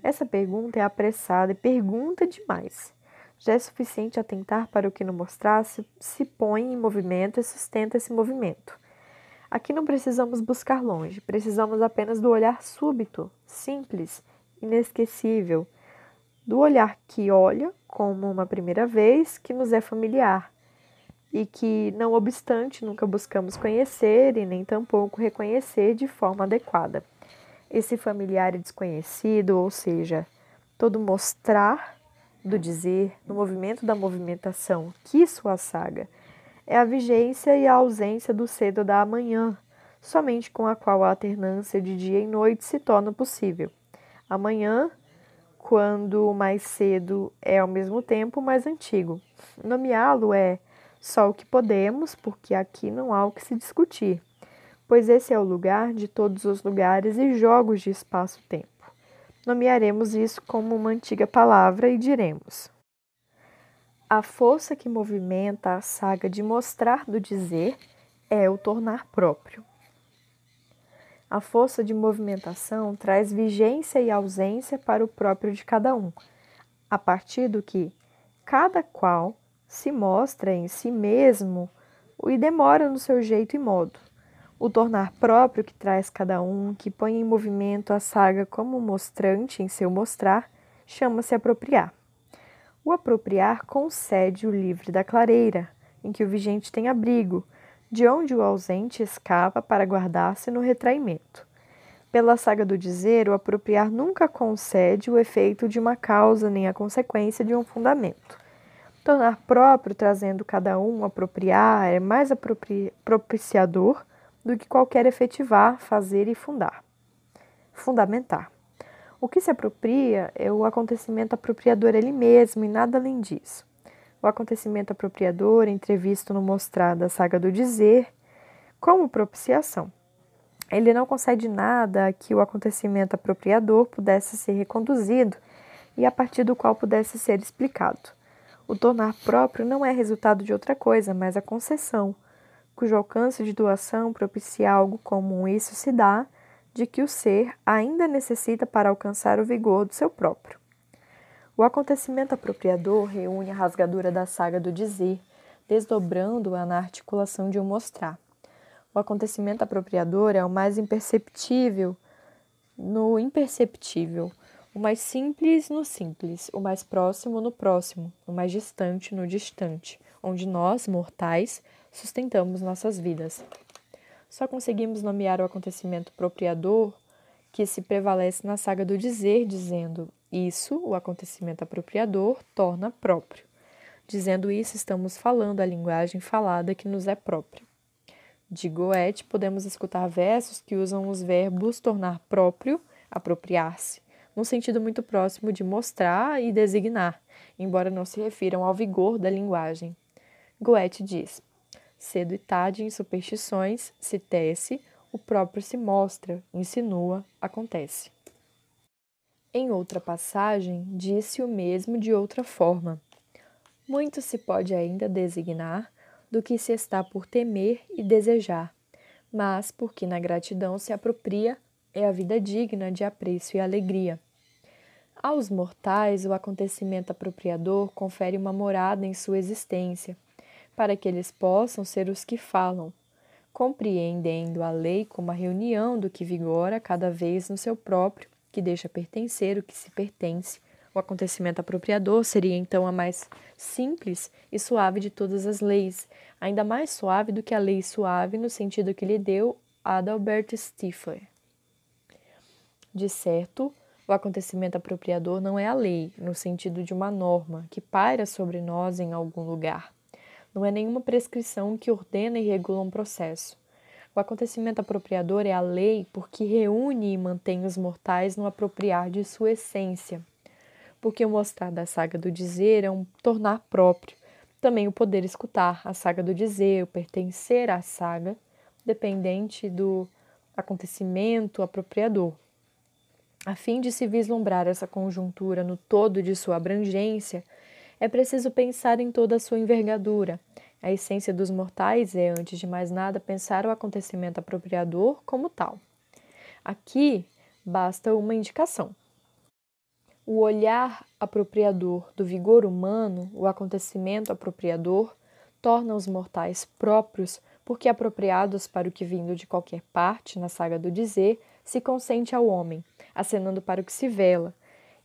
Essa pergunta é apressada e pergunta demais. Já é suficiente atentar para o que no mostrar se, se põe em movimento e sustenta esse movimento. Aqui não precisamos buscar longe, precisamos apenas do olhar súbito, simples, inesquecível, do olhar que olha como uma primeira vez, que nos é familiar e que, não obstante, nunca buscamos conhecer e nem tampouco reconhecer de forma adequada. Esse familiar e desconhecido, ou seja, todo mostrar do dizer, no movimento da movimentação, que sua saga é a vigência e a ausência do cedo da amanhã, somente com a qual a alternância de dia e noite se torna possível. Amanhã, quando mais cedo é ao mesmo tempo mais antigo. Nomeá-lo é só o que podemos, porque aqui não há o que se discutir, pois esse é o lugar de todos os lugares e jogos de espaço-tempo. Nomearemos isso como uma antiga palavra e diremos: A força que movimenta a saga de mostrar do dizer é o tornar próprio. A força de movimentação traz vigência e ausência para o próprio de cada um, a partir do que cada qual se mostra em si mesmo e demora no seu jeito e modo. O tornar próprio que traz cada um, que põe em movimento a saga como mostrante em seu mostrar, chama-se apropriar. O apropriar concede o livre da clareira, em que o vigente tem abrigo, de onde o ausente escapa para guardar-se no retraimento. Pela saga do dizer, o apropriar nunca concede o efeito de uma causa nem a consequência de um fundamento. Tornar próprio, trazendo cada um apropriar, é mais apropri propiciador do que qualquer efetivar, fazer e fundar. Fundamentar. O que se apropria é o acontecimento apropriador ele mesmo e nada além disso o acontecimento apropriador entrevisto no mostrar da saga do dizer como propiciação. Ele não concede nada a que o acontecimento apropriador pudesse ser reconduzido e a partir do qual pudesse ser explicado. O tornar próprio não é resultado de outra coisa, mas a concessão, cujo alcance de doação propicia algo comum. Isso se dá de que o ser ainda necessita para alcançar o vigor do seu próprio. O acontecimento apropriador reúne a rasgadura da saga do dizer, desdobrando-a na articulação de um mostrar. O acontecimento apropriador é o mais imperceptível no imperceptível, o mais simples no simples, o mais próximo no próximo, o mais distante no distante, onde nós, mortais, sustentamos nossas vidas. Só conseguimos nomear o acontecimento apropriador que se prevalece na saga do dizer, dizendo: Isso, o acontecimento apropriador, torna próprio. Dizendo isso, estamos falando a linguagem falada que nos é própria. De Goethe, podemos escutar versos que usam os verbos tornar próprio, apropriar-se, num sentido muito próximo de mostrar e designar, embora não se refiram ao vigor da linguagem. Goethe diz: Cedo e tarde em superstições se tece o próprio se mostra, insinua, acontece. Em outra passagem, disse o mesmo de outra forma. Muito se pode ainda designar do que se está por temer e desejar, mas porque na gratidão se apropria é a vida digna de apreço e alegria. Aos mortais, o acontecimento apropriador confere uma morada em sua existência, para que eles possam ser os que falam, compreendendo a lei como a reunião do que vigora cada vez no seu próprio, que deixa pertencer o que se pertence. O acontecimento apropriador seria então a mais simples e suave de todas as leis, ainda mais suave do que a lei suave no sentido que lhe deu Adalbert Stifler. De certo, o acontecimento apropriador não é a lei, no sentido de uma norma que paira sobre nós em algum lugar não é nenhuma prescrição que ordena e regula um processo. O acontecimento apropriador é a lei porque reúne e mantém os mortais no apropriar de sua essência. Porque o mostrar da saga do dizer é um tornar próprio. Também o poder escutar a saga do dizer, o pertencer à saga, dependente do acontecimento apropriador. A fim de se vislumbrar essa conjuntura no todo de sua abrangência, é preciso pensar em toda a sua envergadura. A essência dos mortais é, antes de mais nada, pensar o acontecimento apropriador como tal. Aqui basta uma indicação. O olhar apropriador do vigor humano, o acontecimento apropriador, torna os mortais próprios, porque apropriados para o que vindo de qualquer parte, na saga do dizer, se consente ao homem, acenando para o que se vela,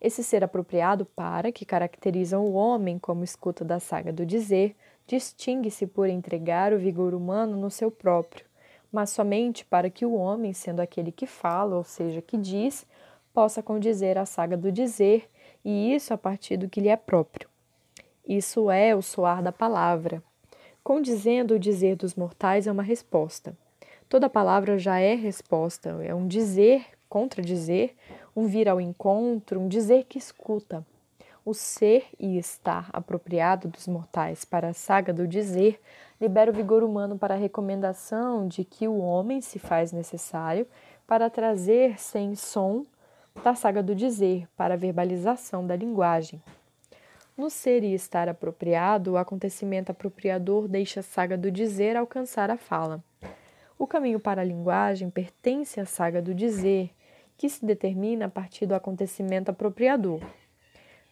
esse ser apropriado para, que caracteriza o homem como escuta da saga do dizer, distingue-se por entregar o vigor humano no seu próprio, mas somente para que o homem, sendo aquele que fala, ou seja, que diz, possa condizer a saga do dizer e isso a partir do que lhe é próprio. Isso é o soar da palavra. Condizendo o dizer dos mortais é uma resposta. Toda palavra já é resposta, é um dizer, contradizer, um vir ao encontro, um dizer que escuta. O ser e estar apropriado dos mortais para a saga do dizer libera o vigor humano para a recomendação de que o homem se faz necessário para trazer sem som da saga do dizer para a verbalização da linguagem. No ser e estar apropriado, o acontecimento apropriador deixa a saga do dizer alcançar a fala. O caminho para a linguagem pertence à saga do dizer, que se determina a partir do acontecimento apropriador.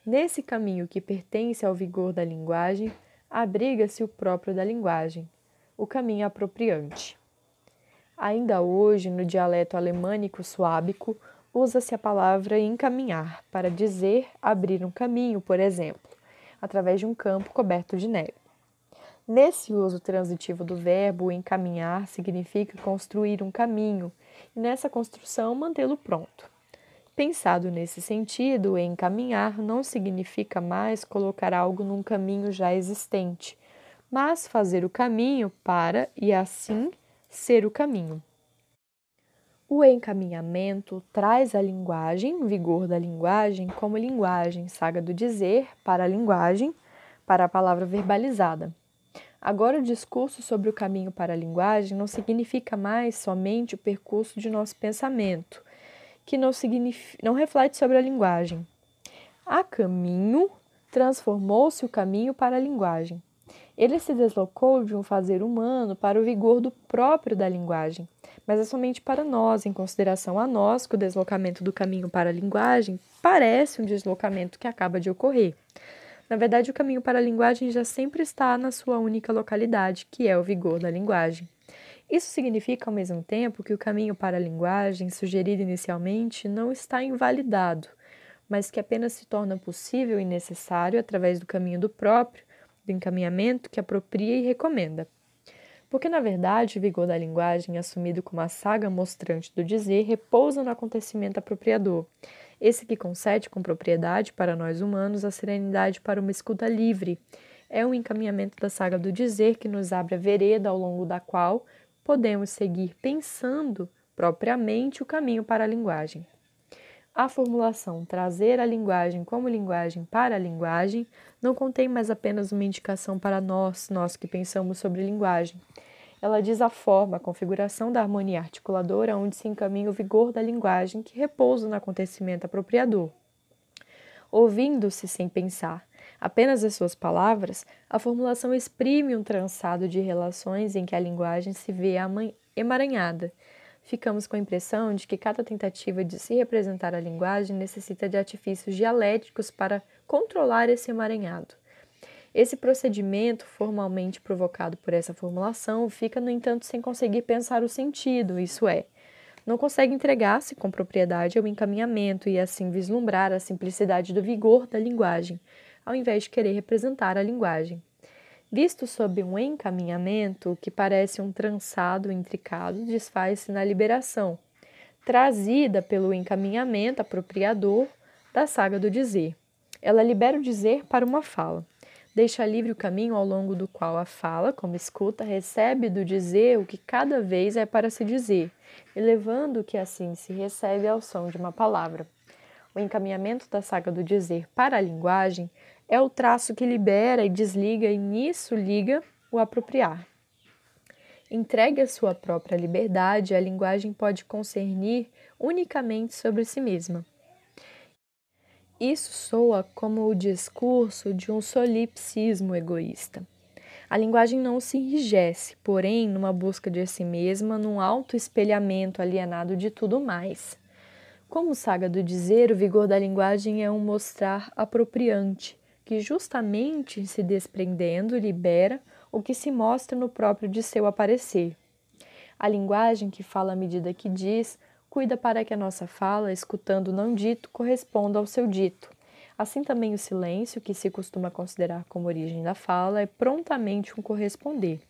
Nesse caminho que pertence ao vigor da linguagem, abriga-se o próprio da linguagem, o caminho apropriante. Ainda hoje, no dialeto alemânico suábico, usa-se a palavra encaminhar para dizer abrir um caminho, por exemplo, através de um campo coberto de neve. Nesse uso transitivo do verbo, encaminhar significa construir um caminho nessa construção mantê-lo pronto. Pensado nesse sentido, encaminhar não significa mais colocar algo num caminho já existente, mas fazer o caminho para e assim ser o caminho. O encaminhamento traz a linguagem, vigor da linguagem, como linguagem, saga do dizer, para a linguagem, para a palavra verbalizada. Agora, o discurso sobre o caminho para a linguagem não significa mais somente o percurso de nosso pensamento, que não, não reflete sobre a linguagem. A caminho transformou-se o caminho para a linguagem. Ele se deslocou de um fazer humano para o vigor do próprio da linguagem, mas é somente para nós, em consideração a nós, que o deslocamento do caminho para a linguagem parece um deslocamento que acaba de ocorrer. Na verdade, o caminho para a linguagem já sempre está na sua única localidade, que é o vigor da linguagem. Isso significa, ao mesmo tempo, que o caminho para a linguagem, sugerido inicialmente, não está invalidado, mas que apenas se torna possível e necessário através do caminho do próprio, do encaminhamento que apropria e recomenda. Porque, na verdade, o vigor da linguagem, assumido como a saga mostrante do dizer, repousa no acontecimento apropriador, esse que concede com propriedade para nós humanos a serenidade para uma escuta livre. É um encaminhamento da saga do dizer que nos abre a vereda ao longo da qual podemos seguir pensando propriamente o caminho para a linguagem. A formulação trazer a linguagem como linguagem para a linguagem não contém mais apenas uma indicação para nós, nós que pensamos sobre linguagem. Ela diz a forma, a configuração da harmonia articuladora onde se encaminha o vigor da linguagem que repousa no acontecimento apropriador. Ouvindo-se sem pensar apenas as suas palavras, a formulação exprime um trançado de relações em que a linguagem se vê emaranhada ficamos com a impressão de que cada tentativa de se representar a linguagem necessita de artifícios dialéticos para controlar esse emaranhado. Esse procedimento, formalmente provocado por essa formulação, fica, no entanto, sem conseguir pensar o sentido, isso é, não consegue entregar-se com propriedade ao encaminhamento e assim vislumbrar a simplicidade do vigor da linguagem, ao invés de querer representar a linguagem. Visto sob um encaminhamento que parece um trançado intricado, desfaz-se na liberação, trazida pelo encaminhamento apropriador da saga do dizer. Ela libera o dizer para uma fala. Deixa livre o caminho ao longo do qual a fala, como escuta, recebe do dizer o que cada vez é para se dizer, elevando o que assim se recebe ao som de uma palavra. O encaminhamento da saga do dizer para a linguagem é o traço que libera e desliga e nisso liga o apropriar. Entregue a sua própria liberdade, a linguagem pode concernir unicamente sobre si mesma. Isso soa como o discurso de um solipsismo egoísta. A linguagem não se enrijece, porém, numa busca de si mesma, num autoespelhamento alienado de tudo mais. Como saga do dizer, o vigor da linguagem é um mostrar apropriante, que justamente se desprendendo libera o que se mostra no próprio de seu aparecer. A linguagem que fala à medida que diz, cuida para que a nossa fala, escutando o não dito, corresponda ao seu dito. Assim também o silêncio, que se costuma considerar como origem da fala, é prontamente um corresponder.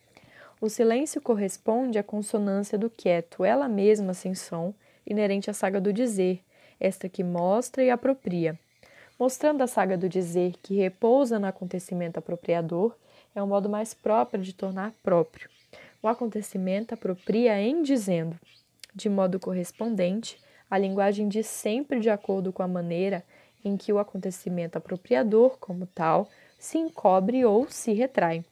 O silêncio corresponde à consonância do quieto, ela mesma sem som, inerente à saga do dizer, esta que mostra e apropria. Mostrando a saga do dizer que repousa no acontecimento apropriador, é um modo mais próprio de tornar próprio. O acontecimento apropria em dizendo. De modo correspondente, a linguagem diz sempre de acordo com a maneira em que o acontecimento apropriador, como tal, se encobre ou se retrai.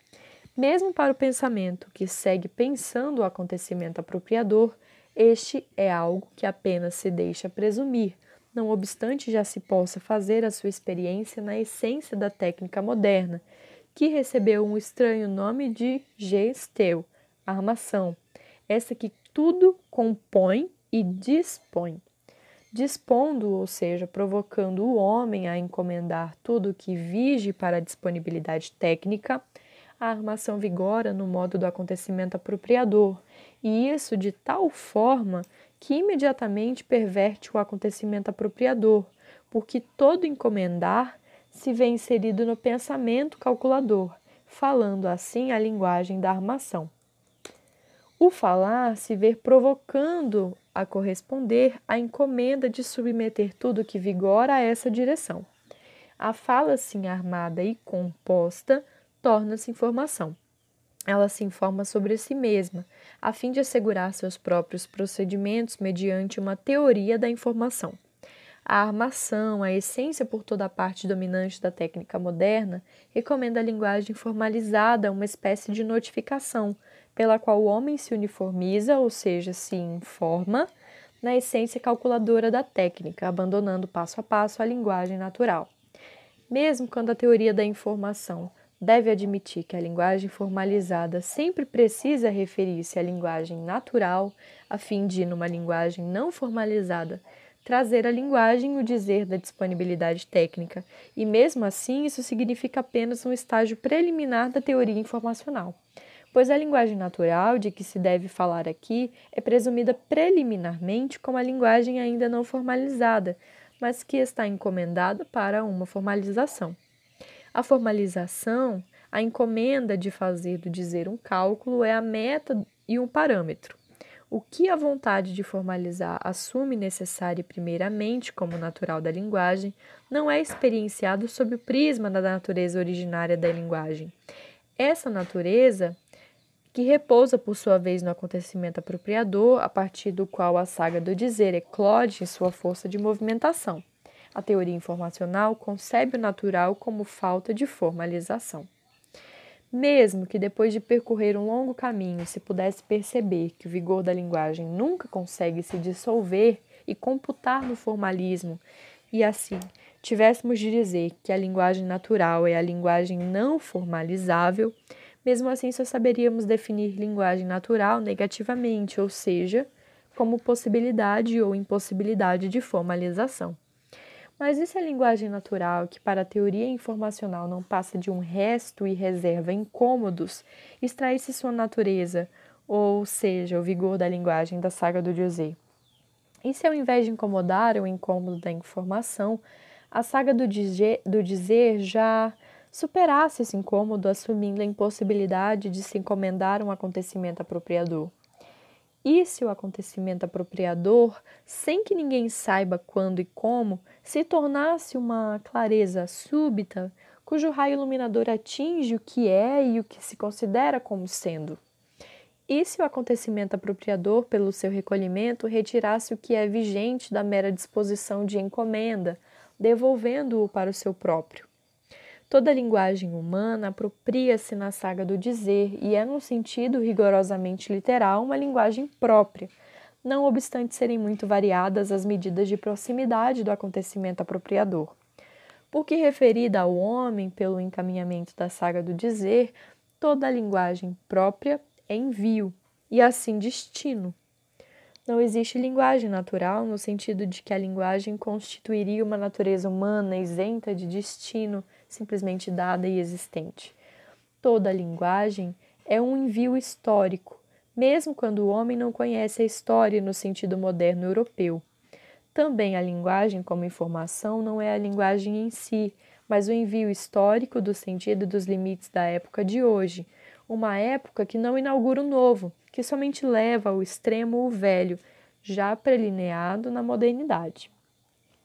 Mesmo para o pensamento que segue pensando o acontecimento apropriador, este é algo que apenas se deixa presumir, não obstante já se possa fazer a sua experiência na essência da técnica moderna, que recebeu um estranho nome de gesteu, armação, essa que tudo compõe e dispõe. Dispondo, ou seja, provocando o homem a encomendar tudo que vige para a disponibilidade técnica, a armação vigora no modo do acontecimento apropriador, e isso de tal forma que imediatamente perverte o acontecimento apropriador, porque todo encomendar se vê inserido no pensamento calculador, falando assim a linguagem da armação. O falar se vê provocando a corresponder à encomenda de submeter tudo que vigora a essa direção. A fala assim armada e composta torna-se informação. Ela se informa sobre si mesma, a fim de assegurar seus próprios procedimentos mediante uma teoria da informação. A armação, a essência por toda a parte dominante da técnica moderna, recomenda a linguagem formalizada, uma espécie de notificação, pela qual o homem se uniformiza, ou seja, se informa, na essência calculadora da técnica, abandonando passo a passo a linguagem natural. Mesmo quando a teoria da informação deve admitir que a linguagem formalizada sempre precisa referir-se à linguagem natural, a fim de, numa linguagem não formalizada, trazer à linguagem o dizer da disponibilidade técnica, e mesmo assim isso significa apenas um estágio preliminar da teoria informacional pois a linguagem natural de que se deve falar aqui é presumida preliminarmente como a linguagem ainda não formalizada, mas que está encomendada para uma formalização. A formalização, a encomenda de fazer do dizer um cálculo, é a meta e um parâmetro. O que a vontade de formalizar assume necessário primeiramente como natural da linguagem, não é experienciado sob o prisma da natureza originária da linguagem. Essa natureza que repousa por sua vez no acontecimento apropriador, a partir do qual a saga do dizer eclode em sua força de movimentação. A teoria informacional concebe o natural como falta de formalização. Mesmo que depois de percorrer um longo caminho se pudesse perceber que o vigor da linguagem nunca consegue se dissolver e computar no formalismo, e assim tivéssemos de dizer que a linguagem natural é a linguagem não formalizável, mesmo assim, só saberíamos definir linguagem natural negativamente, ou seja, como possibilidade ou impossibilidade de formalização. Mas e se a linguagem natural, que para a teoria informacional não passa de um resto e reserva incômodos, extraísse sua natureza, ou seja, o vigor da linguagem da saga do José? E se ao invés de incomodar o incômodo da informação, a saga do dizer, do dizer já superasse esse incômodo assumindo a impossibilidade de se encomendar um acontecimento apropriador. E se o acontecimento apropriador, sem que ninguém saiba quando e como, se tornasse uma clareza súbita, cujo raio iluminador atinge o que é e o que se considera como sendo? E se o acontecimento apropriador, pelo seu recolhimento, retirasse o que é vigente da mera disposição de encomenda, devolvendo-o para o seu próprio? Toda linguagem humana apropria-se na saga do dizer e é, no sentido rigorosamente literal, uma linguagem própria, não obstante serem muito variadas as medidas de proximidade do acontecimento apropriador. Porque referida ao homem pelo encaminhamento da saga do dizer, toda linguagem própria é envio e assim destino. Não existe linguagem natural no sentido de que a linguagem constituiria uma natureza humana isenta de destino simplesmente dada e existente. Toda linguagem é um envio histórico, mesmo quando o homem não conhece a história no sentido moderno europeu. Também a linguagem, como informação, não é a linguagem em si, mas o envio histórico do sentido dos limites da época de hoje, uma época que não inaugura o novo, que somente leva ao extremo o velho, já prelineado na modernidade.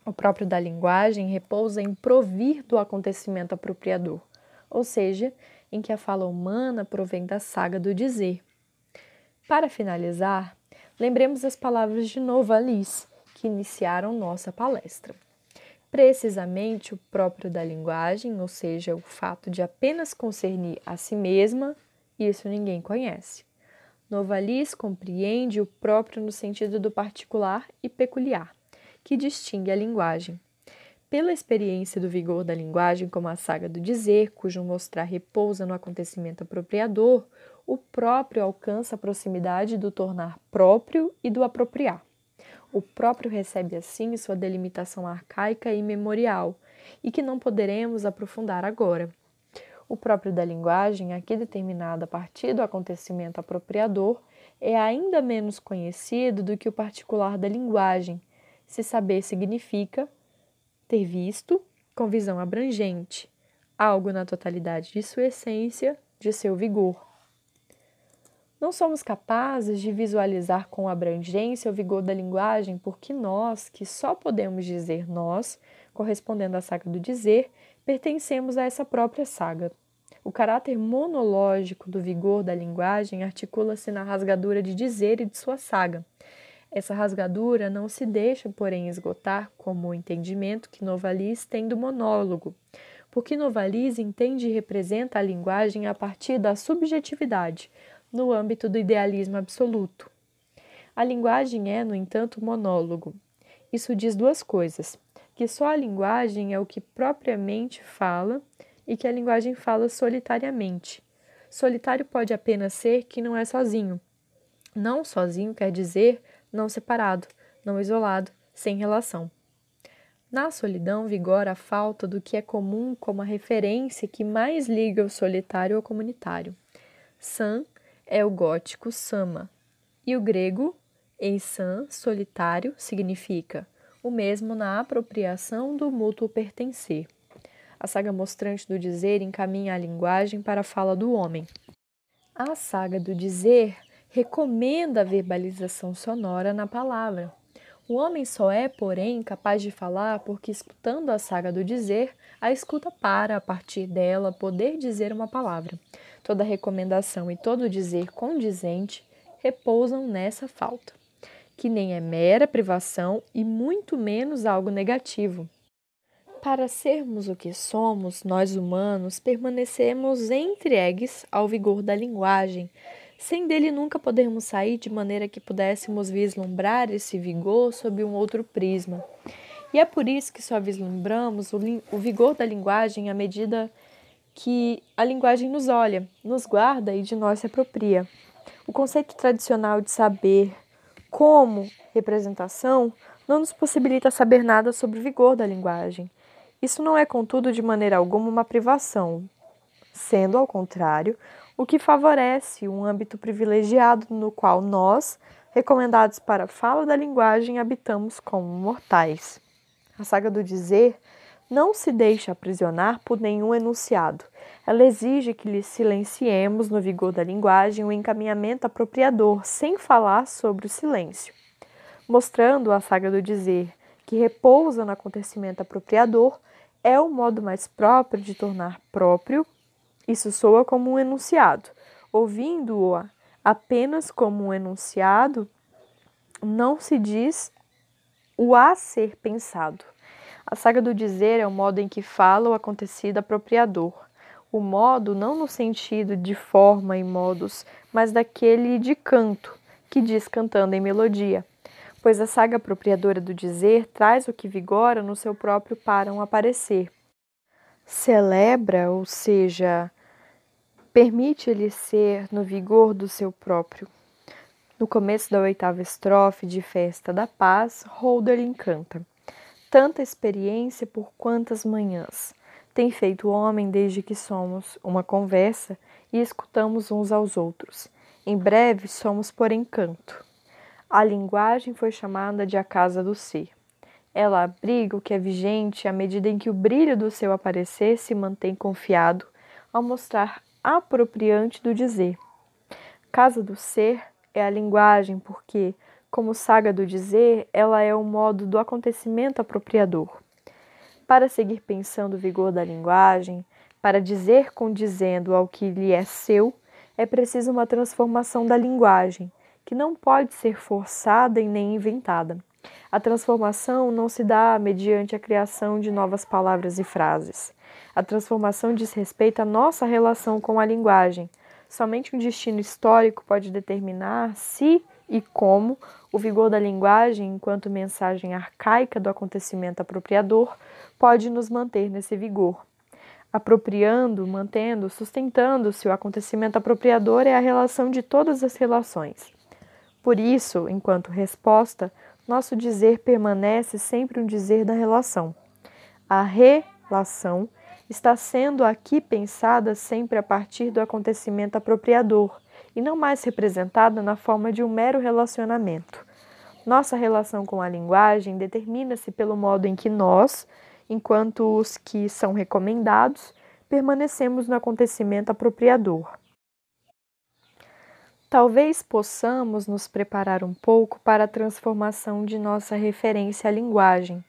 O próprio da linguagem repousa em provir do acontecimento apropriador, ou seja, em que a fala humana provém da saga do dizer. Para finalizar, lembremos as palavras de Novalis, que iniciaram nossa palestra. Precisamente o próprio da linguagem, ou seja, o fato de apenas concernir a si mesma, isso ninguém conhece. Novalis compreende o próprio no sentido do particular e peculiar que distingue a linguagem. Pela experiência do vigor da linguagem como a saga do dizer, cujo mostrar repousa no acontecimento apropriador, o próprio alcança a proximidade do tornar próprio e do apropriar. O próprio recebe assim sua delimitação arcaica e memorial, e que não poderemos aprofundar agora. O próprio da linguagem, aqui determinado a partir do acontecimento apropriador, é ainda menos conhecido do que o particular da linguagem, se saber significa ter visto com visão abrangente, algo na totalidade de sua essência, de seu vigor. Não somos capazes de visualizar com abrangência o vigor da linguagem porque nós, que só podemos dizer nós, correspondendo à saga do dizer, pertencemos a essa própria saga. O caráter monológico do vigor da linguagem articula-se na rasgadura de dizer e de sua saga, essa rasgadura não se deixa, porém, esgotar como o entendimento que Novalis tem do monólogo, porque Novalis entende e representa a linguagem a partir da subjetividade, no âmbito do idealismo absoluto. A linguagem é, no entanto, monólogo. Isso diz duas coisas: que só a linguagem é o que propriamente fala e que a linguagem fala solitariamente. Solitário pode apenas ser que não é sozinho. Não sozinho quer dizer não separado, não isolado, sem relação. Na solidão vigora a falta do que é comum como a referência que mais liga o solitário ao comunitário. San é o gótico sama, e o grego eisan, solitário, significa o mesmo na apropriação do mútuo pertencer. A saga mostrante do dizer encaminha a linguagem para a fala do homem. A saga do dizer recomenda a verbalização sonora na palavra. O homem só é, porém, capaz de falar porque, escutando a saga do dizer, a escuta para, a partir dela, poder dizer uma palavra. Toda recomendação e todo dizer condizente repousam nessa falta, que nem é mera privação e muito menos algo negativo. Para sermos o que somos, nós humanos permanecemos entregues ao vigor da linguagem, sem dele nunca podermos sair de maneira que pudéssemos vislumbrar esse vigor sob um outro prisma. E é por isso que só vislumbramos o, o vigor da linguagem à medida que a linguagem nos olha, nos guarda e de nós se apropria. O conceito tradicional de saber como representação não nos possibilita saber nada sobre o vigor da linguagem. Isso não é, contudo, de maneira alguma uma privação, sendo, ao contrário, o que favorece um âmbito privilegiado no qual nós, recomendados para a fala da linguagem, habitamos como mortais. A saga do dizer não se deixa aprisionar por nenhum enunciado. Ela exige que lhe silenciemos no vigor da linguagem o encaminhamento apropriador, sem falar sobre o silêncio. Mostrando a saga do dizer que repousa no acontecimento apropriador, é o modo mais próprio de tornar próprio isso soa como um enunciado. Ouvindo-o apenas como um enunciado, não se diz o a ser pensado. A saga do dizer é o modo em que fala o acontecido apropriador. O modo não no sentido de forma e modos, mas daquele de canto, que diz cantando em melodia, pois a saga apropriadora do dizer traz o que vigora no seu próprio para um aparecer. Celebra, ou seja, Permite-lhe ser no vigor do seu próprio. No começo da oitava estrofe de Festa da Paz, Holderlin canta: Tanta experiência por quantas manhãs tem feito o homem desde que somos uma conversa e escutamos uns aos outros. Em breve somos por encanto. A linguagem foi chamada de a casa do ser. Ela abriga o que é vigente à medida em que o brilho do seu aparecer se mantém confiado ao mostrar apropriante do dizer. Casa do ser é a linguagem, porque, Como saga do dizer, ela é o modo do acontecimento apropriador. Para seguir pensando o vigor da linguagem, para dizer condizendo ao que lhe é seu, é preciso uma transformação da linguagem, que não pode ser forçada e nem inventada. A transformação não se dá mediante a criação de novas palavras e frases. A transformação diz respeito à nossa relação com a linguagem. Somente um destino histórico pode determinar se e como o vigor da linguagem, enquanto mensagem arcaica do acontecimento apropriador, pode nos manter nesse vigor. Apropriando, mantendo, sustentando-se o acontecimento apropriador é a relação de todas as relações. Por isso, enquanto resposta, nosso dizer permanece sempre um dizer da relação. A relação está sendo aqui pensada sempre a partir do acontecimento apropriador e não mais representada na forma de um mero relacionamento. Nossa relação com a linguagem determina-se pelo modo em que nós, enquanto os que são recomendados, permanecemos no acontecimento apropriador. Talvez possamos nos preparar um pouco para a transformação de nossa referência à linguagem.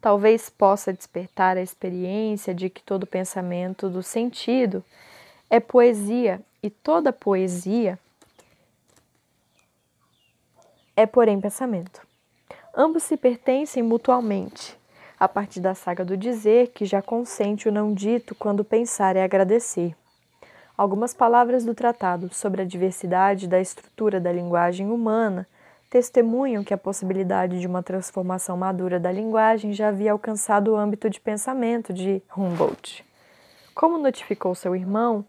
Talvez possa despertar a experiência de que todo pensamento do sentido é poesia e toda poesia é, porém, pensamento. Ambos se pertencem mutualmente, a partir da saga do dizer que já consente o não dito quando pensar é agradecer. Algumas palavras do tratado sobre a diversidade da estrutura da linguagem humana testemunham que a possibilidade de uma transformação madura da linguagem já havia alcançado o âmbito de pensamento de Humboldt. Como notificou seu irmão,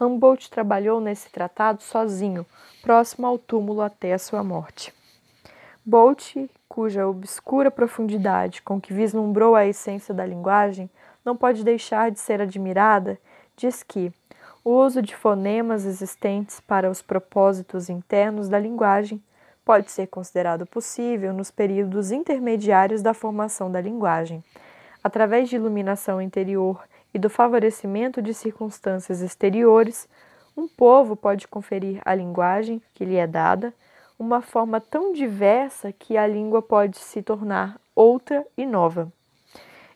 Humboldt trabalhou nesse tratado sozinho, próximo ao túmulo até a sua morte. Bolt, cuja obscura profundidade com que vislumbrou a essência da linguagem não pode deixar de ser admirada, diz que o uso de fonemas existentes para os propósitos internos da linguagem pode ser considerado possível nos períodos intermediários da formação da linguagem, através de iluminação interior e do favorecimento de circunstâncias exteriores, um povo pode conferir à linguagem que lhe é dada uma forma tão diversa que a língua pode se tornar outra e nova.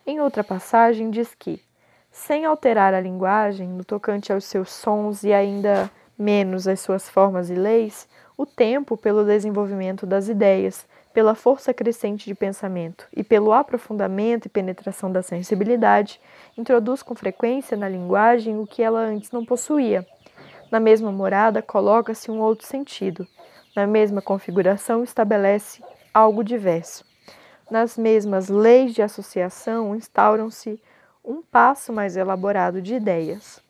Em outra passagem, diz que, sem alterar a linguagem no tocante aos seus sons e ainda menos às suas formas e leis, o tempo, pelo desenvolvimento das ideias, pela força crescente de pensamento e pelo aprofundamento e penetração da sensibilidade, introduz com frequência na linguagem o que ela antes não possuía. Na mesma morada coloca-se um outro sentido, na mesma configuração, estabelece algo diverso. Nas mesmas leis de associação, instauram-se um passo mais elaborado de ideias.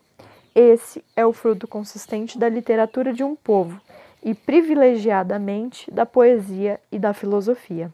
Esse é o fruto consistente da literatura de um povo e privilegiadamente da poesia e da filosofia.